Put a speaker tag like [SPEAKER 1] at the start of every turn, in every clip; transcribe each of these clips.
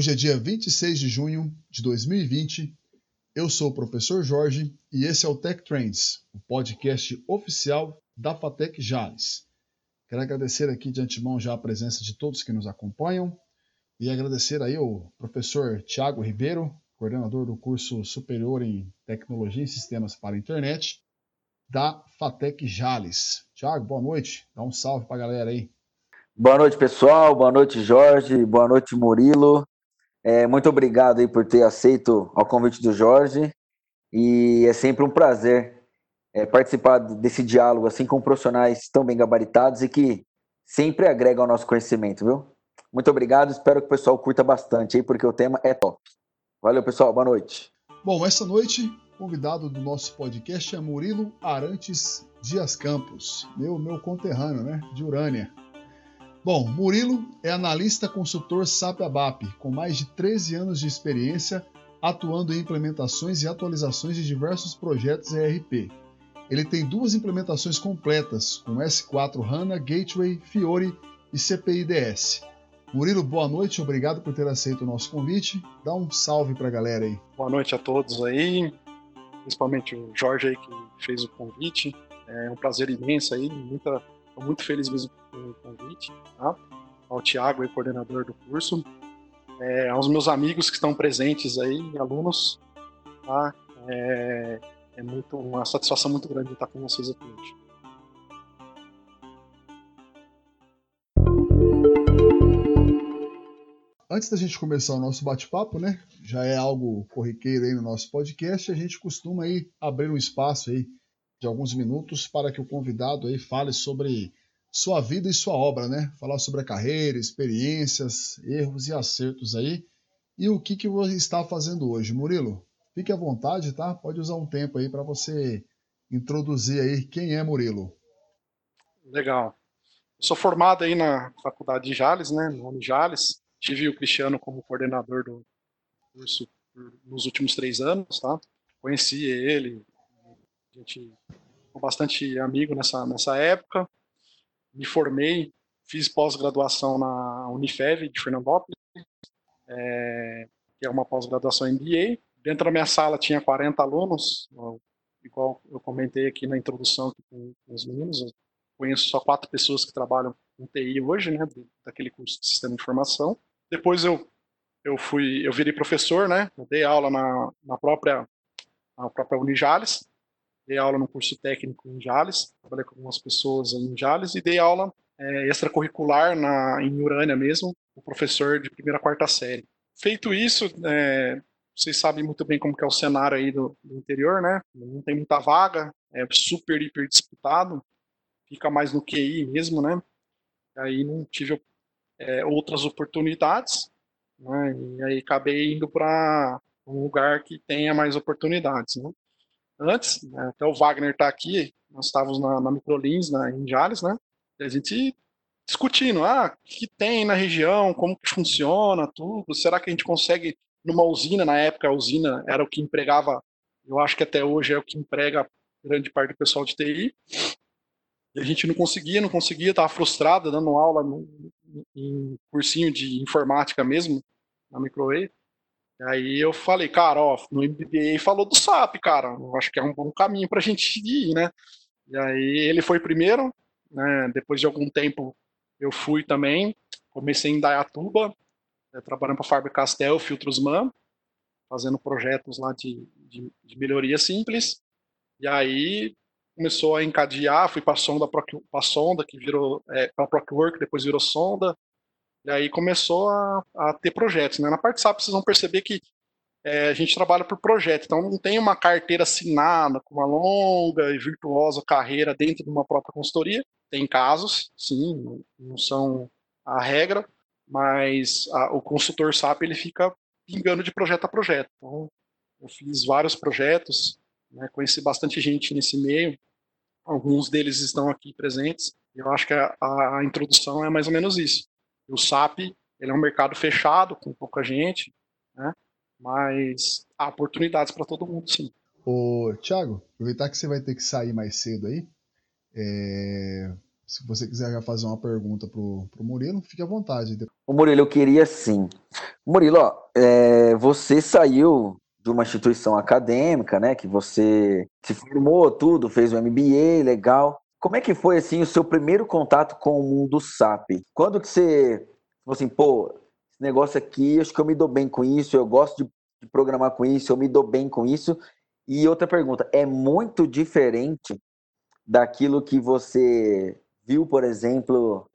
[SPEAKER 1] Hoje é dia 26 de junho de 2020. Eu sou o professor Jorge e esse é o Tech Trends, o podcast oficial da Fatec Jales. Quero agradecer aqui de antemão já a presença de todos que nos acompanham e agradecer aí ao professor Tiago Ribeiro, coordenador do curso superior em Tecnologia e Sistemas para a Internet da Fatec Jales. Tiago, boa noite. Dá um salve para a galera aí.
[SPEAKER 2] Boa noite, pessoal. Boa noite, Jorge. Boa noite, Murilo. É, muito obrigado aí por ter aceito o convite do Jorge. E é sempre um prazer é, participar desse diálogo assim com profissionais tão bem gabaritados e que sempre agregam ao nosso conhecimento, viu? Muito obrigado, espero que o pessoal curta bastante aí, porque o tema é top. Valeu, pessoal, boa noite.
[SPEAKER 1] Bom, essa noite, convidado do nosso podcast é Murilo Arantes Dias Campos, meu, meu conterrâneo, né, de Urânia. Bom, Murilo é analista consultor SAP ABAP, com mais de 13 anos de experiência atuando em implementações e atualizações de diversos projetos ERP, ele tem duas implementações completas, com S4 HANA, Gateway, Fiori e CPIDS. Murilo, boa noite, obrigado por ter aceito o nosso convite. Dá um salve para a galera aí.
[SPEAKER 3] Boa noite a todos aí, principalmente o Jorge aí que fez o convite. É um prazer imenso aí, muita, muito feliz mesmo com o convite. Tá? Ao Tiago, coordenador do curso. É, aos meus amigos que estão presentes aí, alunos. Tá? É, é muito uma satisfação muito grande estar com vocês aqui hoje.
[SPEAKER 1] Antes da gente começar o nosso bate-papo, né? Já é algo corriqueiro aí no nosso podcast, a gente costuma aí abrir um espaço aí de alguns minutos para que o convidado aí fale sobre sua vida e sua obra, né? Falar sobre a carreira, experiências, erros e acertos aí. E o que que você está fazendo hoje, Murilo? Fique à vontade, tá? Pode usar um tempo aí para você introduzir aí quem é Murilo.
[SPEAKER 3] Legal. Sou formado aí na Faculdade de Jales, né, no Unijales. Tive o Cristiano como coordenador do curso nos últimos três anos, tá? Conheci ele, a gente ficou bastante amigo nessa, nessa época. Me formei, fiz pós-graduação na Unifev de Fernandópolis, é, que é uma pós-graduação MBA. Dentro da minha sala tinha 40 alunos, igual eu comentei aqui na introdução com, os meninos, eu conheço só quatro pessoas que trabalham com TI hoje, né, daquele curso de Sistema de Informação. Depois eu eu fui, eu virei professor, né, eu dei aula na, na própria na própria Unijales, dei aula no curso técnico em Jales, trabalhei com algumas pessoas em Jales e dei aula é, extracurricular na, em Urânia mesmo, o professor de primeira quarta série. Feito isso, é, vocês sabem muito bem como que é o cenário aí do, do interior, né? Não tem muita vaga, é super, hiper disputado, fica mais no QI mesmo, né? Aí não tive é, outras oportunidades, né? E aí acabei indo para um lugar que tenha mais oportunidades, né? Antes, né, até o Wagner está aqui, nós estávamos na, na Microlins, na, Jales, né? E a gente discutindo, ah, o que tem na região, como que funciona, tudo, será que a gente consegue numa usina, na época a usina era o que empregava, eu acho que até hoje é o que emprega grande parte do pessoal de TI. E a gente não conseguia, não conseguia, estava frustrada dando aula em cursinho de informática mesmo, na Microwave. Aí eu falei, cara, ó, no MBA falou do SAP, cara, eu acho que é um bom caminho para a gente ir, né? E aí ele foi primeiro, né? Depois de algum tempo eu fui também, comecei em Dayatuba, é, trabalhando para a Faber Castell, Filtros Man, fazendo projetos lá de, de, de, melhoria simples. E aí começou a encadear, fui para sonda, para sonda que virou é, para Procwork, depois virou sonda. E aí começou a, a ter projetos. Né? Na parte SAP vocês vão perceber que é, a gente trabalha por projeto, então não tem uma carteira assinada com uma longa e virtuosa carreira dentro de uma própria consultoria. Tem casos, sim, não são a regra, mas a, o consultor SAP ele fica pingando de projeto a projeto. Então, eu fiz vários projetos, né, conheci bastante gente nesse meio, alguns deles estão aqui presentes. Eu acho que a, a introdução é mais ou menos isso. O SAP ele é um mercado fechado com pouca gente, né, mas há oportunidades para todo mundo, sim.
[SPEAKER 1] Ô, Thiago, aproveitar que você vai ter que sair mais cedo aí. É... Se você quiser já fazer uma pergunta pro, pro Murilo, fique à vontade.
[SPEAKER 2] O Murilo, eu queria sim. Murilo, ó, é, você saiu de uma instituição acadêmica, né? Que você se formou, tudo, fez o MBA, legal. Como é que foi assim o seu primeiro contato com o mundo SAP? Quando que você falou assim, pô, esse negócio aqui, acho que eu me dou bem com isso, eu gosto de, de programar com isso, eu me dou bem com isso. E outra pergunta, é muito diferente daquilo que você viu, por exemplo,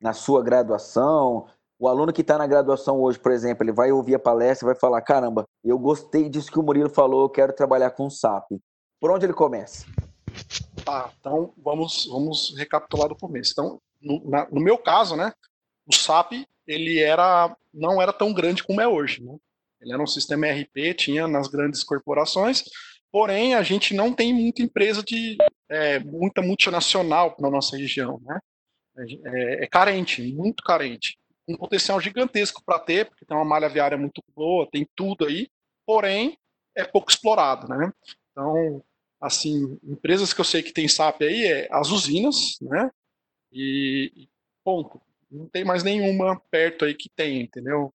[SPEAKER 2] na sua graduação? O aluno que está na graduação hoje, por exemplo, ele vai ouvir a palestra e vai falar: caramba, eu gostei disso que o Murilo falou, eu quero trabalhar com SAP. Por onde ele começa?
[SPEAKER 3] Tá, então vamos, vamos recapitular do começo. Então, no, na, no meu caso, né, o SAP ele era não era tão grande como é hoje. Né? Ele era um sistema ERP, tinha nas grandes corporações, porém a gente não tem muita empresa de é, muita multinacional na nossa região, né? É, é carente, muito carente, um potencial gigantesco para ter, porque tem uma malha viária muito boa, tem tudo aí, porém é pouco explorado, né? Então, assim, empresas que eu sei que tem SAP aí é as usinas, né? E, ponto. Não tem mais nenhuma perto aí que tem, entendeu?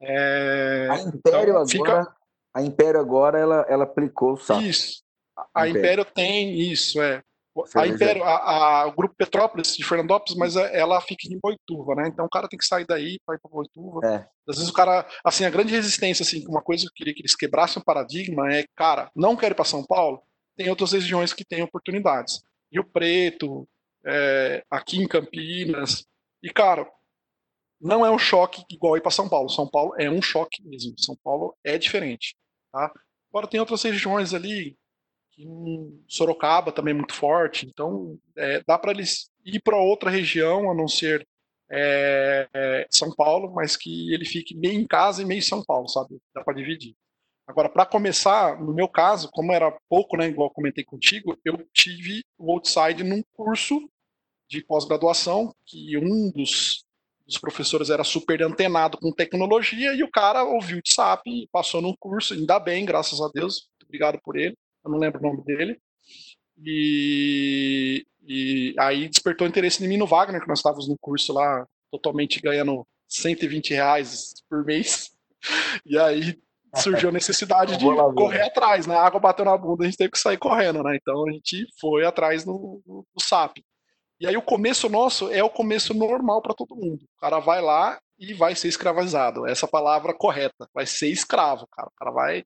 [SPEAKER 2] É, a Império então, fica... agora, a Império agora ela, ela aplicou o SAP.
[SPEAKER 3] Isso. A Império. Império tem isso, é. A Império, a, a, o grupo Petrópolis de Fernandópolis, mas é, ela fica em Boituva, né? Então o cara tem que sair daí para ir para Boituva. É. Às vezes o cara, assim, a grande resistência, assim, uma coisa que eu queria que eles quebrassem o paradigma é, cara, não quero ir para São Paulo, tem outras regiões que têm oportunidades. Rio Preto, é, aqui em Campinas. E, cara, não é um choque igual ir para São Paulo. São Paulo é um choque mesmo. São Paulo é diferente. Tá? Agora tem outras regiões ali, Sorocaba também é muito forte, então é, dá para eles ir para outra região, a não ser é, é, São Paulo, mas que ele fique meio em casa e meio em São Paulo, sabe? Dá para dividir. Agora, para começar, no meu caso, como era pouco, né, igual comentei contigo, eu tive o Outside num curso de pós-graduação, que um dos, dos, professores era super antenado com tecnologia, e o cara ouviu de SAP, passou num curso, ainda bem, graças a Deus, obrigado por ele, eu não lembro o nome dele, e, e aí despertou interesse em mim no Wagner, que nós estávamos no curso lá, totalmente ganhando 120 reais por mês, e aí surgiu a necessidade de correr atrás, né? A água bateu na bunda, a gente teve que sair correndo, né? Então a gente foi atrás no, no, no SAP. E aí o começo nosso é o começo normal para todo mundo. O cara vai lá e vai ser escravizado. Essa palavra correta. Vai ser escravo, cara. O cara vai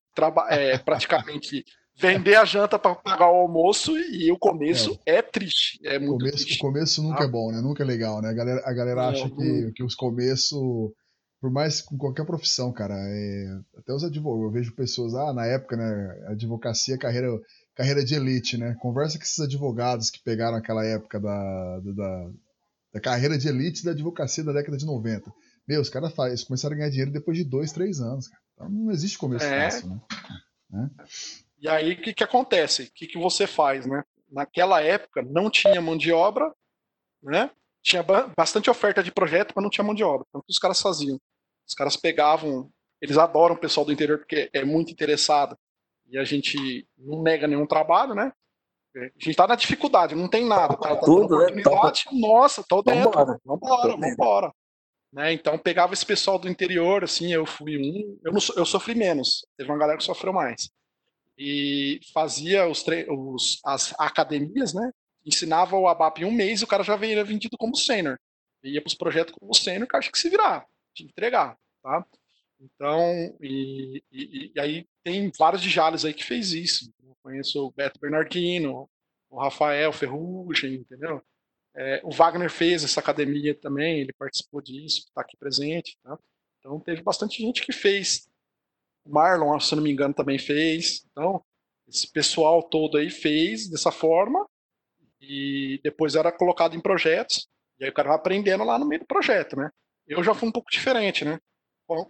[SPEAKER 3] é, praticamente vender a janta para pagar o almoço e o começo é, é triste. É muito
[SPEAKER 1] começo,
[SPEAKER 3] triste.
[SPEAKER 1] O começo nunca ah. é bom, né? Nunca é legal, né? A galera, a galera acha que, que os começos por mais com qualquer profissão, cara, é, até os advogados, eu vejo pessoas, ah, na época, né, advocacia, carreira, carreira de elite, né, conversa com esses advogados que pegaram aquela época da, da, da carreira de elite da advocacia da década de 90. Meu, os caras faz, começaram a ganhar dinheiro depois de dois, três anos, cara. Então não existe começo é. fácil, né? né?
[SPEAKER 3] E aí, o que, que acontece? O que, que você faz, né? Naquela época, não tinha mão de obra, né? Tinha bastante oferta de projeto, mas não tinha mão de obra. Então, o que os caras faziam? Os caras pegavam, eles adoram o pessoal do interior porque é muito interessado. E a gente não nega nenhum trabalho, né? A gente tá na dificuldade, não tem nada. Cara tá Tudo, né? né? nossa, tô dentro. Vambora, vambora. vambora. Né? Então pegava esse pessoal do interior, assim, eu fui um, eu, não, eu sofri menos, teve uma galera que sofreu mais. E fazia os, os as academias, né? Ensinava o ABAP em um mês o cara já veio vendido como sênior. Ia para os projetos como sênior, que acho que se virar de entregar, tá? Então, e, e, e, aí tem vários de Jales aí que fez isso. Eu conheço o Beto Bernardino, o Rafael Ferrugem, entendeu? É, o Wagner fez essa academia também, ele participou disso, está aqui presente, tá? Então teve bastante gente que fez. Marlon, se não me engano, também fez. Então, esse pessoal todo aí fez dessa forma e depois era colocado em projetos. E aí o cara vai aprendendo lá no meio do projeto, né? eu já fui um pouco diferente, né?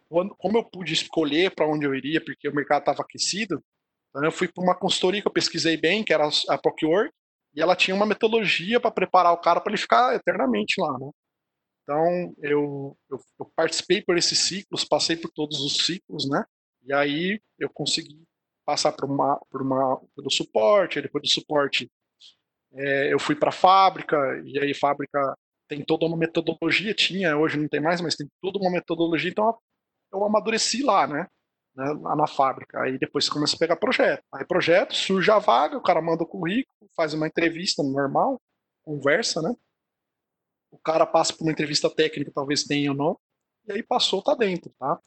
[SPEAKER 3] Quando, como eu pude escolher para onde eu iria, porque o mercado estava aquecido, então eu fui para uma consultoria que eu pesquisei bem, que era a Procure, e ela tinha uma metodologia para preparar o cara para ele ficar eternamente lá, né? Então, eu, eu, eu, participei por esses ciclos, passei por todos os ciclos, né? E aí eu consegui passar por uma, por uma, pelo suporte, depois do suporte é, eu fui para a fábrica, e aí fábrica tem toda uma metodologia, tinha, hoje não tem mais, mas tem toda uma metodologia, então eu amadureci lá, né? né lá na fábrica. Aí depois você começa a pegar projeto. Aí projeto, surge a vaga, o cara manda o currículo, faz uma entrevista normal, conversa, né? O cara passa por uma entrevista técnica, talvez tenha ou não, e aí passou, tá dentro, tá?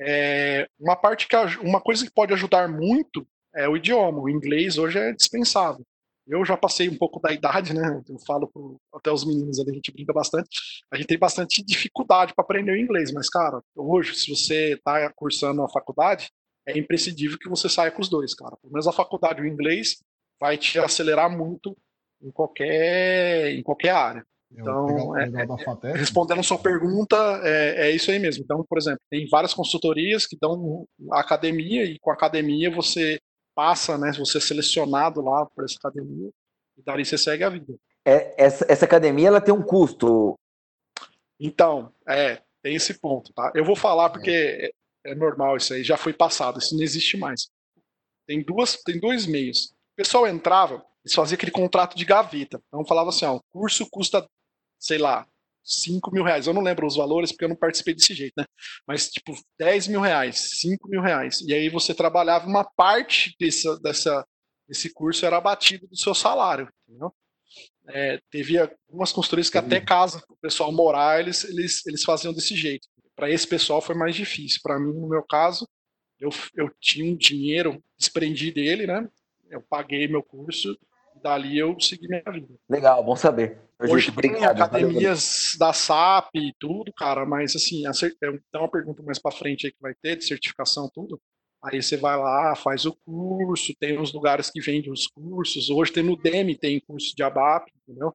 [SPEAKER 3] É, uma parte que uma coisa que pode ajudar muito é o idioma. O inglês hoje é dispensável. Eu já passei um pouco da idade, né? Eu falo pro, até os meninos ali, a gente brinca bastante. A gente tem bastante dificuldade para aprender o inglês, mas, cara, hoje, se você está cursando a faculdade, é imprescindível que você saia com os dois, cara. Pelo menos a faculdade, o inglês, vai te acelerar muito em qualquer, em qualquer área. Então, é, é, respondendo a sua pergunta, é, é, isso aí mesmo. Então, por exemplo, tem várias consultorias que dão academia e com a academia você passa, né? Você é selecionado lá para essa academia e dali você segue a vida.
[SPEAKER 2] É, essa, essa academia ela tem um custo?
[SPEAKER 3] Então, é, tem esse ponto, tá? Eu vou falar porque é, é normal isso aí, já foi passado, isso não existe mais. Tem duas, tem dois meios. O pessoal entrava, eles faziam aquele contrato de gaveta. Então falava assim, ó, o curso custa sei lá, 5 mil reais. Eu não lembro os valores porque eu não participei desse jeito, né? Mas, tipo, 10 mil reais, 5 mil reais. E aí você trabalhava uma parte dessa, dessa, desse curso era abatido do seu salário, entendeu? É, teve algumas consultorias que até casa o pessoal morar, eles, eles, eles faziam desse jeito. Para esse pessoal foi mais difícil. Para mim, no meu caso, eu, eu tinha um dinheiro, desprendi dele, né? Eu paguei meu curso e dali eu segui minha vida.
[SPEAKER 2] Legal, bom saber.
[SPEAKER 3] Hoje tem academias da SAP e tudo, cara, mas assim, tem uma pergunta mais para frente aí que vai ter de certificação tudo. Aí você vai lá, faz o curso, tem uns lugares que vendem os cursos. Hoje tem no DEMI, tem curso de ABAP, entendeu?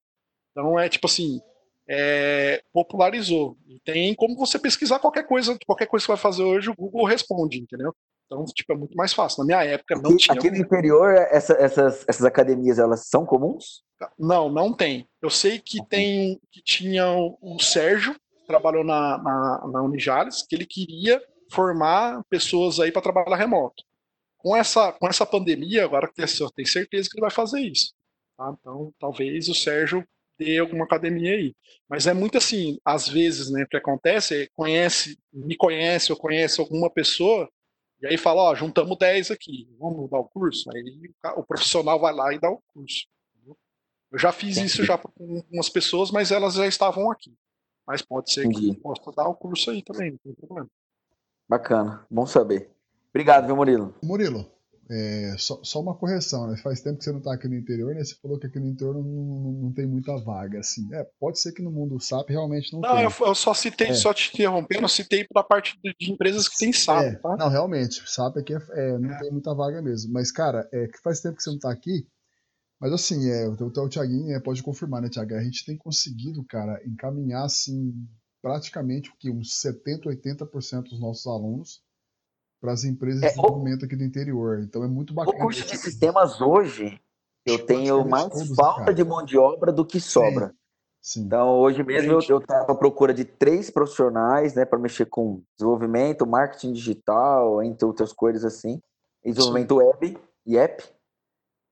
[SPEAKER 3] Então é tipo assim, é, popularizou. E tem como você pesquisar qualquer coisa, qualquer coisa que você vai fazer hoje, o Google responde, entendeu? Então, tipo, é muito mais fácil. Na minha época não
[SPEAKER 2] aqui,
[SPEAKER 3] tinha.
[SPEAKER 2] Aqui no interior, essa, essas, essas academias, elas são comuns?
[SPEAKER 3] Não, não tem. Eu sei que tem que tinha o, Sérgio, que trabalhou na, na, na Unijales, que ele queria formar pessoas aí para trabalhar remoto. Com essa, com essa pandemia, agora eu tenho certeza que ele vai fazer isso. Tá? Então, talvez o Sérgio dê alguma academia aí. Mas é muito assim, às vezes, né, o que acontece é, conhece, me conhece ou conhece alguma pessoa, e aí fala, ó, juntamos 10 aqui, vamos dar o curso? Aí o profissional vai lá e dá o curso. Eu já fiz isso já com algumas pessoas, mas elas já estavam aqui. Mas pode ser Entendi. que possa dar o curso aí também, não tem problema.
[SPEAKER 2] Bacana, bom saber. Obrigado, viu, Murilo?
[SPEAKER 1] Murilo, é, só, só, uma correção, né? Faz tempo que você não está aqui no interior, né? Você falou que aqui no interior não, não, não, tem muita vaga, assim. É, pode ser que no mundo SAP realmente não,
[SPEAKER 3] não
[SPEAKER 1] tem.
[SPEAKER 3] Eu, eu só citei, é. só te interrompendo, eu citei para a parte de, empresas que tem SAP, é, tá?
[SPEAKER 1] Não, realmente, SAP aqui é, é, não tem muita vaga mesmo. Mas, cara, é que faz tempo que você não está aqui, mas assim, é, o, o Thiaguinho é, pode confirmar, né, Thiago? A gente tem conseguido, cara, encaminhar assim, praticamente que uns 70, 80% dos nossos alunos para as empresas de é, desenvolvimento aqui do interior. Então é muito bacana.
[SPEAKER 2] O curso de sistemas hoje, eu tenho mais falta de mão de obra do que sobra. Sim. Sim. Então, hoje mesmo eu estava à procura de três profissionais, né, para mexer com desenvolvimento, marketing digital, entre outras coisas assim, desenvolvimento Sim. web e app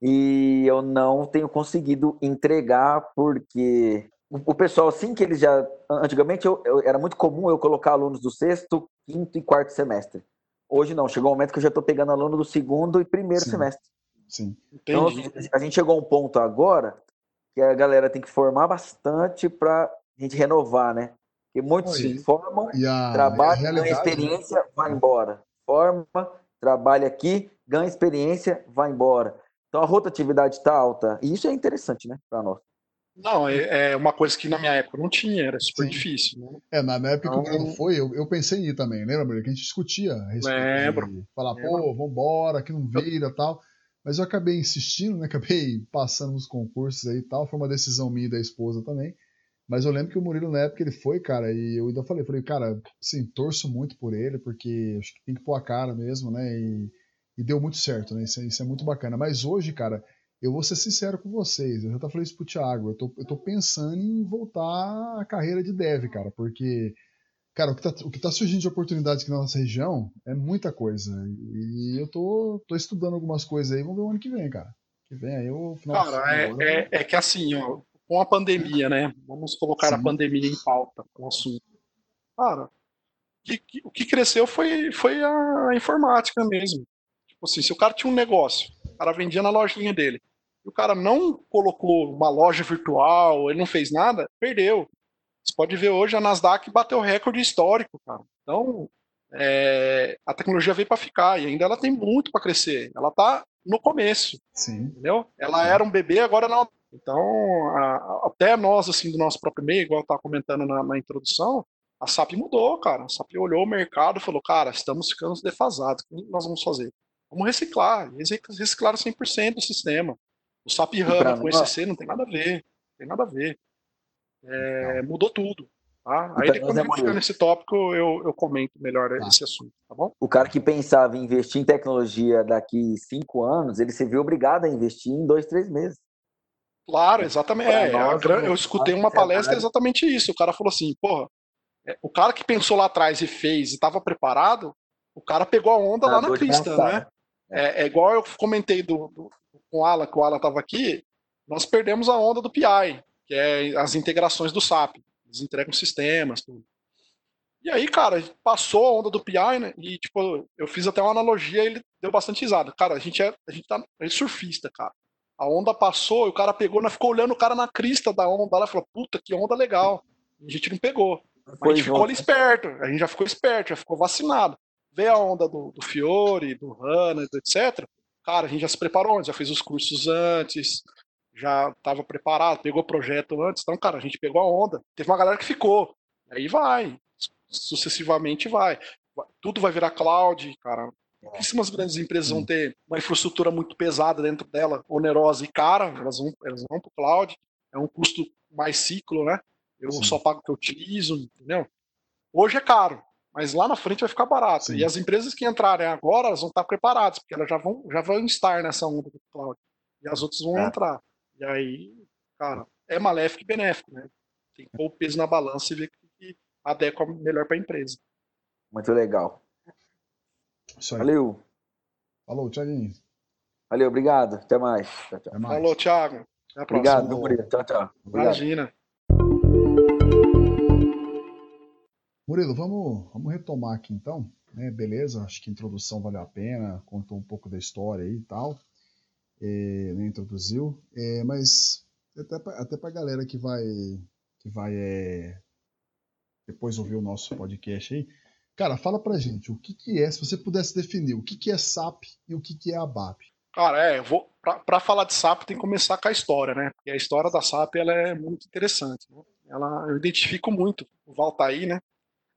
[SPEAKER 2] e eu não tenho conseguido entregar porque o pessoal, assim que eles já. Antigamente eu, eu, era muito comum eu colocar alunos do sexto, quinto e quarto semestre. Hoje não, chegou um momento que eu já estou pegando aluno do segundo e primeiro
[SPEAKER 1] Sim.
[SPEAKER 2] semestre.
[SPEAKER 1] Sim.
[SPEAKER 2] Então, a gente chegou a um ponto agora que a galera tem que formar bastante para a gente renovar, né? Porque muitos Oi. se formam, trabalham, ganha experiência, vai embora. Forma, trabalha aqui, ganha experiência, vai embora. Então a rotatividade está alta. E isso é interessante, né, para nós.
[SPEAKER 3] Não, é, é, uma coisa que na minha época não tinha, era super Sim. difícil. Né?
[SPEAKER 1] É, na época então, que o Bruno foi, eu, eu pensei em ir também, lembra, Bruno? Que a gente discutia a respeito
[SPEAKER 3] lembro,
[SPEAKER 1] falar, lembro. pô, vambora, que não vira e tal. Mas eu acabei insistindo, né? Acabei passando nos concursos aí e tal. Foi uma decisão minha e da esposa também. Mas eu lembro que o Murilo, na época, ele foi, cara, e eu ainda falei, falei, cara, assim, torço muito por ele, porque acho que tem que pôr a cara mesmo, né? E e deu muito certo, né? Isso, é, isso, é muito bacana. Mas hoje, cara, eu vou ser sincero com vocês. Eu já falei isso pro Thiago. Eu tô, eu tô pensando em voltar à carreira de dev, cara, porque Cara, o que, tá, o que tá surgindo de oportunidade aqui na nossa região é muita coisa. E eu tô, tô estudando algumas coisas aí, vamos ver o ano que vem, cara. Que vem aí o
[SPEAKER 3] final Cara, é, agora, é, é, que assim, ó, com a pandemia, né? Vamos colocar Sim. a pandemia em pauta, o assunto. Cara, que, que, o que cresceu foi, foi a informática mesmo. Tipo assim, se o cara tinha um negócio, o cara vendia na lojinha dele, e o cara não colocou uma loja virtual, ele não fez nada, perdeu. Você pode ver hoje a Nasdaq bateu recorde histórico, cara. Então, é, a tecnologia veio para ficar e ainda ela tem muito para crescer. Ela está no começo,
[SPEAKER 1] Sim.
[SPEAKER 3] entendeu? Ela era um bebê, agora não. Então, a, até nós, assim, do nosso próprio meio, igual eu estava comentando na, na, introdução, a SAP mudou, cara. A SAP olhou o mercado e falou, cara, estamos ficando defasados, o que nós vamos fazer? Vamos reciclar. E reciclaram 100% do sistema. O SAP HANA com ECC não tem nada a ver. Não tem nada a ver. É, mudou tudo. Tá? Aí quando gente ficar nesse tópico, eu, eu comento melhor tá. esse assunto, tá bom?
[SPEAKER 2] O cara que pensava em investir em tecnologia daqui cinco anos, ele se viu obrigado a investir em dois, três meses.
[SPEAKER 3] Claro, exatamente. É, nós, eu escutei uma palestra exatamente isso. O cara falou assim, porra, é, o cara que pensou lá atrás e fez e estava preparado, o cara pegou a onda lá na pista, né? É, é, igual eu comentei do, do, com o Alan, que o Alan estava aqui, nós perdemos a onda do PI, que é as integrações do SAP. Eles entregam sistemas, tudo. E aí, cara, passou a onda do PI, né? E, tipo, eu fiz até uma analogia e ele deu bastante risada. Cara, a gente é, a gente tá, a gente é surfista, cara. A onda passou e o cara pegou, né, ficou olhando o cara na crista da onda lá e falou, puta, que onda legal. A gente não pegou. A gente ficou ali esperto, a gente já ficou esperto, já ficou vacinado. Veio a onda do, do Fiore, do Hanna, etc. Cara, a gente já se preparou antes, já fez os cursos antes, já estava preparado, pegou o projeto antes. Então, cara, a gente pegou a onda. Teve uma galera que ficou. Aí vai. Sucessivamente vai. Tudo vai virar cloud, cara. Pouquíssimas grandes empresas vão ter uma infraestrutura muito pesada dentro dela, onerosa e cara. Elas vão, elas vão para o cloud. É um custo mais ciclo, né? Eu Sim. só pago o que eu utilizo, entendeu? Hoje é caro, mas lá na frente vai ficar barato. Sim. E as empresas que entrarem agora, elas vão estar preparadas, porque elas já vão, já vão estar nessa onda do cloud. E as outras vão é. entrar. E aí, cara, é maléfico e benéfico, né? Tem que pôr o peso na balança e ver o que adequa melhor para a empresa.
[SPEAKER 2] Muito legal. Valeu.
[SPEAKER 1] Falou, Thiaguinho.
[SPEAKER 2] Valeu, obrigado. Até mais.
[SPEAKER 3] Tchau, tchau. Até mais. Falou, Thiago.
[SPEAKER 2] Até a próxima. Obrigado, meu Murilo. Tchau, tchau.
[SPEAKER 3] Obrigado. Imagina.
[SPEAKER 1] Murilo, vamos, vamos retomar aqui então. Né? Beleza, acho que a introdução valeu a pena, contou um pouco da história aí e tal é, né, introduziu, é, mas até para até a galera que vai, que vai é, depois ouvir o nosso podcast aí, cara, fala pra gente o que, que é, se você pudesse definir, o que, que é SAP e o que, que é ABAP.
[SPEAKER 3] Cara, é, vou para falar de SAP tem que começar com a história, né? Porque a história da SAP ela é muito interessante. Né? Ela, eu identifico muito o Valtaí, né?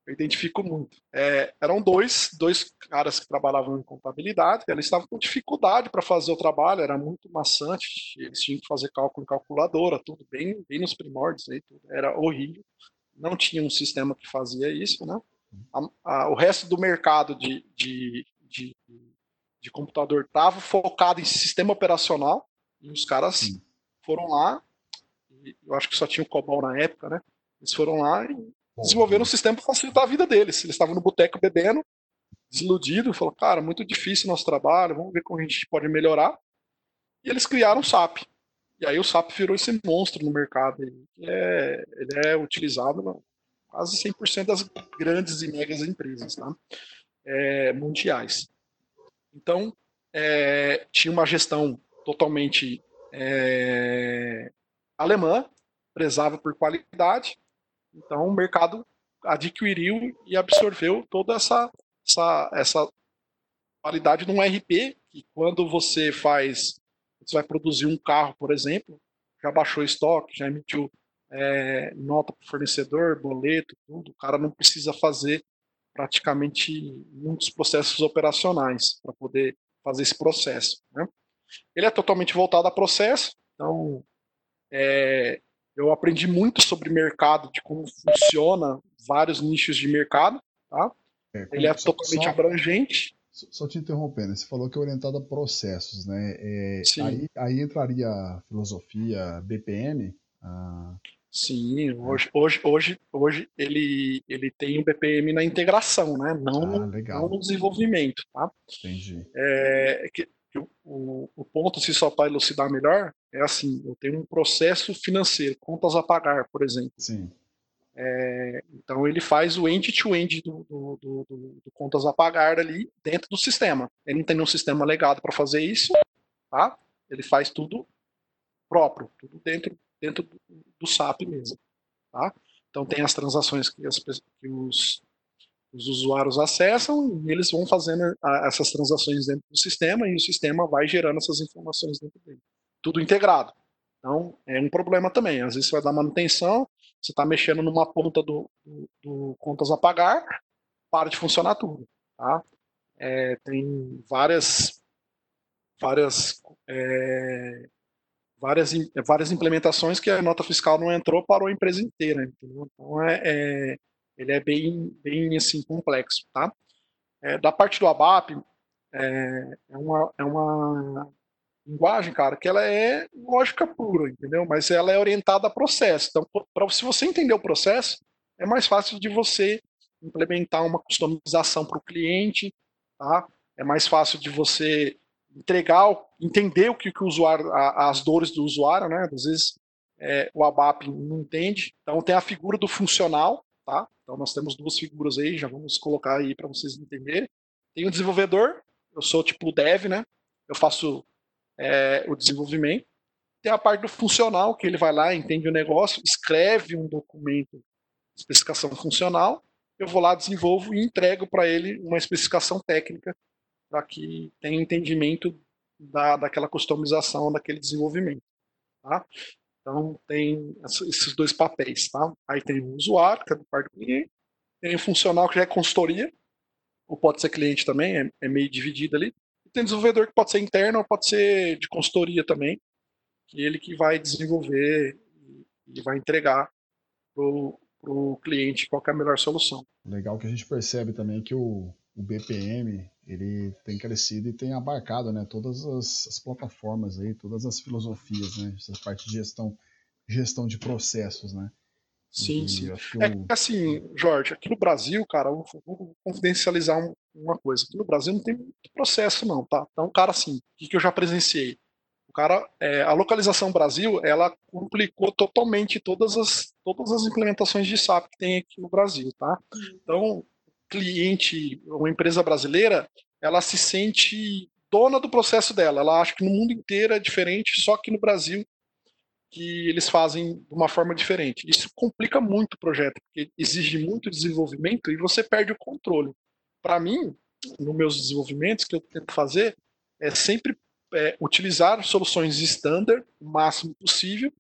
[SPEAKER 3] Eu identifico muito. É, eram dois, dois caras que trabalhavam em contabilidade, eles estavam com dificuldade para fazer o trabalho, era muito maçante, eles tinham que fazer cálculo em calculadora, tudo bem, bem nos primórdios, aí, tudo, era horrível. Não tinha um sistema que fazia isso, né? A, a, o resto do mercado de, de, de, de computador estava focado em sistema operacional, e os caras Sim. foram lá, eu acho que só tinha o COBOL na época, né? Eles foram lá e desenvolveram um sistema para facilitar a vida deles. Eles estavam no boteco bebendo, desiludido, falou, cara, muito difícil o nosso trabalho, vamos ver como a gente pode melhorar. E eles criaram o SAP. E aí o SAP virou esse monstro no mercado. Ele é, ele é utilizado quase 100% das grandes e megas empresas tá? É, mundiais. Então, é, tinha uma gestão totalmente é, alemã, prezava por qualidade, então o mercado adquiriu e absorveu toda essa, essa, essa qualidade num RP, que quando você faz, você vai produzir um carro, por exemplo, já baixou estoque, já emitiu é, nota para o fornecedor, boleto, tudo, o cara não precisa fazer praticamente muitos processos operacionais para poder fazer esse processo. Né? Ele é totalmente voltado a processo, então é, eu aprendi muito sobre mercado, de como funciona vários nichos de mercado, tá? É, Ele é só, totalmente só, abrangente.
[SPEAKER 1] Só te interrompendo, você falou que é orientado a processos, né? É, aí, aí, entraria filosofia, BPM? Ah...
[SPEAKER 3] Sim, hoje, hoje, hoje, hoje ele, ele tem o BPM na integração, né? Não, ah, no, não no desenvolvimento, tá?
[SPEAKER 1] Entendi.
[SPEAKER 3] É, que, o, o ponto, se só para elucidar melhor, é assim, eu tenho um processo financeiro, contas a pagar, por exemplo.
[SPEAKER 1] Sim.
[SPEAKER 3] É, então ele faz o end-to-end -end do, do, do, do, contas a pagar ali dentro do sistema. Ele não tem um sistema legado para fazer isso, tá? Ele faz tudo próprio, tudo dentro dentro do, do SAP mesmo. Tá? Então tem as transações que, as, que os, os, usuários acessam e eles vão fazendo a, essas transações dentro do sistema e o sistema vai gerando essas informações dentro dele. Tudo integrado. Então é um problema também. Às vezes você vai dar manutenção, você está mexendo numa ponta do, do, do, contas a pagar, para de funcionar tudo. Tá? É, tem várias várias é, várias, várias implementações que a nota fiscal não entrou, parou a empresa inteira. Entendeu? Então, é, é, ele é bem, bem assim, complexo. Tá? É, da parte do ABAP, é, é, uma, é uma linguagem, cara, que ela é lógica pura, entendeu? Mas ela é orientada a processo. Então, pra, se você entender o processo, é mais fácil de você implementar uma customização para o cliente, tá? É mais fácil de você entregar, entender o que, que o usuário, as dores do usuário, né? Às vezes é, o ABAP não entende. Então tem a figura do funcional, tá? Então nós temos duas figuras aí, já vamos colocar aí para vocês entenderem. Tem o desenvolvedor, eu sou tipo dev, né? Eu faço é, o desenvolvimento. Tem a parte do funcional, que ele vai lá, entende o negócio, escreve um documento, especificação funcional. Eu vou lá, desenvolvo e entrego para ele uma especificação técnica para que tenha entendimento da, daquela customização, daquele desenvolvimento. Tá? Então, tem esses dois papéis. Tá? Aí tem o usuário, que é do parte do cliente, tem o funcional, que já é consultoria, ou pode ser cliente também, é, é meio dividido ali. Tem desenvolvedor que pode ser interno ou pode ser de consultoria também, que é ele que vai desenvolver e vai entregar para o cliente qual é a melhor solução.
[SPEAKER 1] Legal que a gente percebe também que o, o BPM ele tem crescido e tem abarcado né, todas as, as, plataformas aí, todas as filosofias, né, essa parte de gestão, gestão de processos, né?
[SPEAKER 3] Sim, e sim. É o... assim, Jorge, aqui no Brasil, cara, vou, vou confidencializar um, uma coisa. Aqui no Brasil não tem processo, não, tá? Então, cara, assim, o que, eu já presenciei? O cara, é, a localização Brasil, ela complicou totalmente todas as, todas as implementações de SAP que tem aqui no Brasil, tá? Uhum. Então, cliente, uma empresa brasileira, ela se sente dona do processo dela. Ela acha que no mundo inteiro é diferente, só que no Brasil que eles fazem de uma forma diferente. Isso complica muito o projeto, porque exige muito desenvolvimento e você perde o controle. Para mim, nos meus desenvolvimentos que eu tento fazer é sempre é, utilizar soluções standard o máximo possível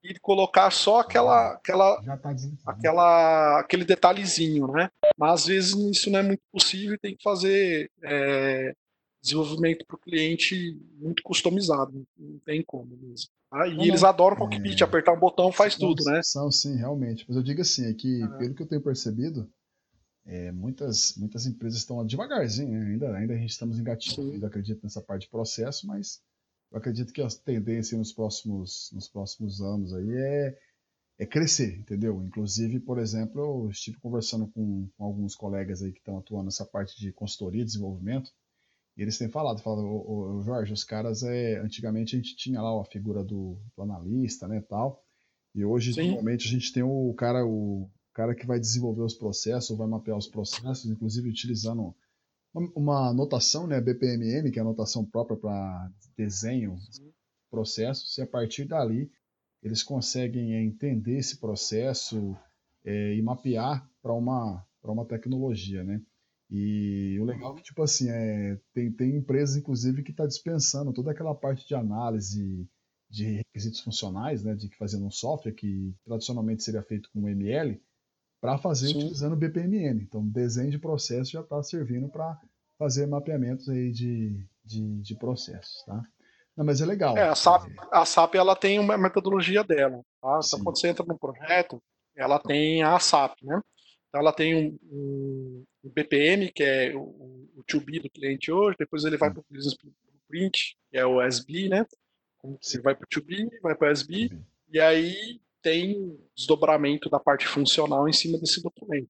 [SPEAKER 3] e colocar só aquela, aquela, tá aquela, aquele detalhezinho, né? Mas às vezes isso não é muito possível e tem que fazer é, desenvolvimento para o cliente muito customizado, não tem como mesmo. Tá? E não, eles adoram cockpit, é... apertar um botão faz são, tudo, né?
[SPEAKER 1] São sim, realmente. Mas eu digo assim, é que é. pelo que eu tenho percebido, é, muitas, muitas empresas estão devagarzinho, né? ainda, ainda a gente estamos engatinhando, ainda acredito nessa parte de processo, mas eu acredito que a tendência nos próximos, nos próximos anos aí é, é crescer, entendeu? Inclusive, por exemplo, eu estive conversando com, com alguns colegas aí que estão atuando nessa parte de consultoria e desenvolvimento, e eles têm falado, falado, ô, ô, Jorge, os caras, é, antigamente a gente tinha lá a figura do, do analista, né, tal, e hoje, Sim. normalmente, a gente tem o cara, o cara que vai desenvolver os processos, vai mapear os processos, inclusive utilizando uma notação, né, BPMN, que é a notação própria para desenho, processos, e a partir dali eles conseguem é, entender esse processo é, e mapear para uma, uma tecnologia, né? E o legal é que, tipo assim, é, tem, tem empresas, inclusive, que está dispensando toda aquela parte de análise de requisitos funcionais, né, de que fazendo um software que tradicionalmente seria feito com ML, para fazer Sim. utilizando o BPMN. Então, desenho de processo já está servindo para fazer mapeamentos aí de, de, de, processos, tá? Não, mas é legal.
[SPEAKER 3] É, a SAP, a SAP ela tem uma metodologia dela. Tá? Então, quando você entra no projeto, ela tem a SAP, né? Então, ela tem um, um, um BPM, que é o, o do cliente hoje, depois ele vai para o business blueprint, que é o SB, né? Você vai para o to be, vai para o SB, e aí tem desdobramento da parte funcional em cima desse documento.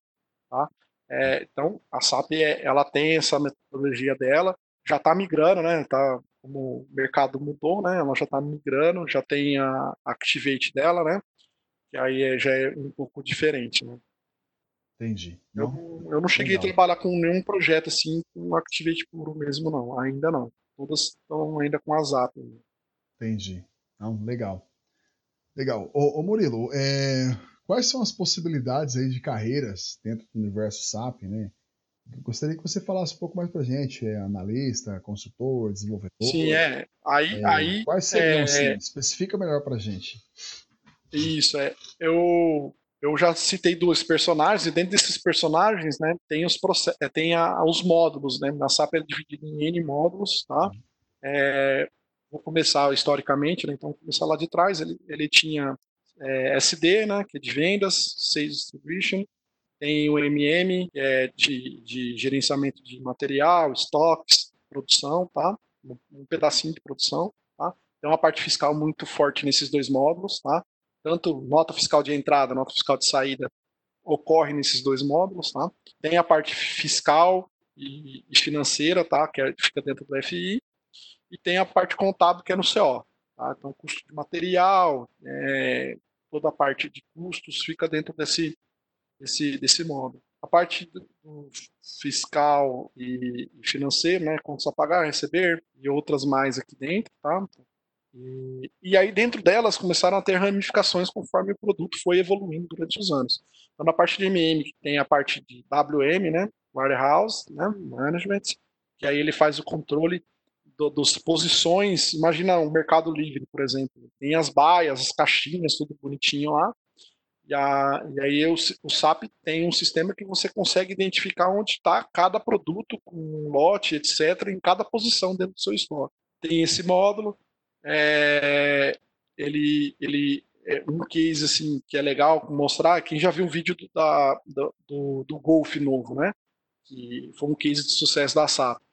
[SPEAKER 3] Tá? É, então, a SAP é, ela tem essa metodologia dela, já está migrando, né? Tá, como o mercado mudou, né? Ela já está migrando, já tem a Activate dela, né? Que aí é, já é um pouco diferente, né?
[SPEAKER 1] Entendi.
[SPEAKER 3] Não? Eu, eu não cheguei Legal. a trabalhar com nenhum projeto assim com Activate puro mesmo, não. Ainda não. Todas estão ainda com a ZAP.
[SPEAKER 1] Entendi. Não, legal. Legal. Ô, ô Murilo, é, quais são as possibilidades aí de carreiras dentro do universo SAP, né? Eu gostaria que você falasse um pouco mais pra gente, é, analista, consultor, desenvolvedor.
[SPEAKER 3] Sim, é. Aí, é, aí
[SPEAKER 1] quais seriam, é, assim, especifica melhor pra gente.
[SPEAKER 3] Isso, é. Eu, eu já citei dois personagens, e dentro desses personagens, né, tem os, é, tem a, os módulos, né? Na SAP é dividido em N módulos, tá? Uhum. É, vou começar historicamente, né? Então, vou começar lá de trás. Ele, ele tinha é, SD, né? Que é de vendas, Sales Distribution. Tem o MM, que é de, de gerenciamento de material, estoques, produção, tá? Um, um pedacinho de produção, tá? Tem uma parte fiscal muito forte nesses dois módulos, tá? Tanto nota fiscal de entrada, nota fiscal de saída ocorre nesses dois módulos, tá? Tem a parte fiscal e, e financeira, tá? Que é, fica dentro do FI e tem a parte contábil que é no CO. Tá? Então, custo de material, é, toda a parte de custos fica dentro desse, desse, desse módulo. A parte do fiscal e, financeiro, né, contas a pagar, receber e outras mais aqui dentro, tá? E, e, aí dentro delas começaram a ter ramificações conforme o produto foi evoluindo durante os anos. Então na parte de MM tem a parte de WM, né, Warehouse, né, Management, que aí ele faz o controle do, dos posições, imagina um Mercado Livre, por exemplo, tem as baias, as caixinhas, tudo bonitinho lá, e, a, e aí o, o, SAP tem um sistema que você consegue identificar onde está cada produto com lote, etc., em cada posição dentro do seu estoque. Tem esse módulo, é, ele, ele é um case assim que é legal mostrar. Quem já viu o vídeo do, da, do, do Golf novo, né? Que foi um case de sucesso da SAP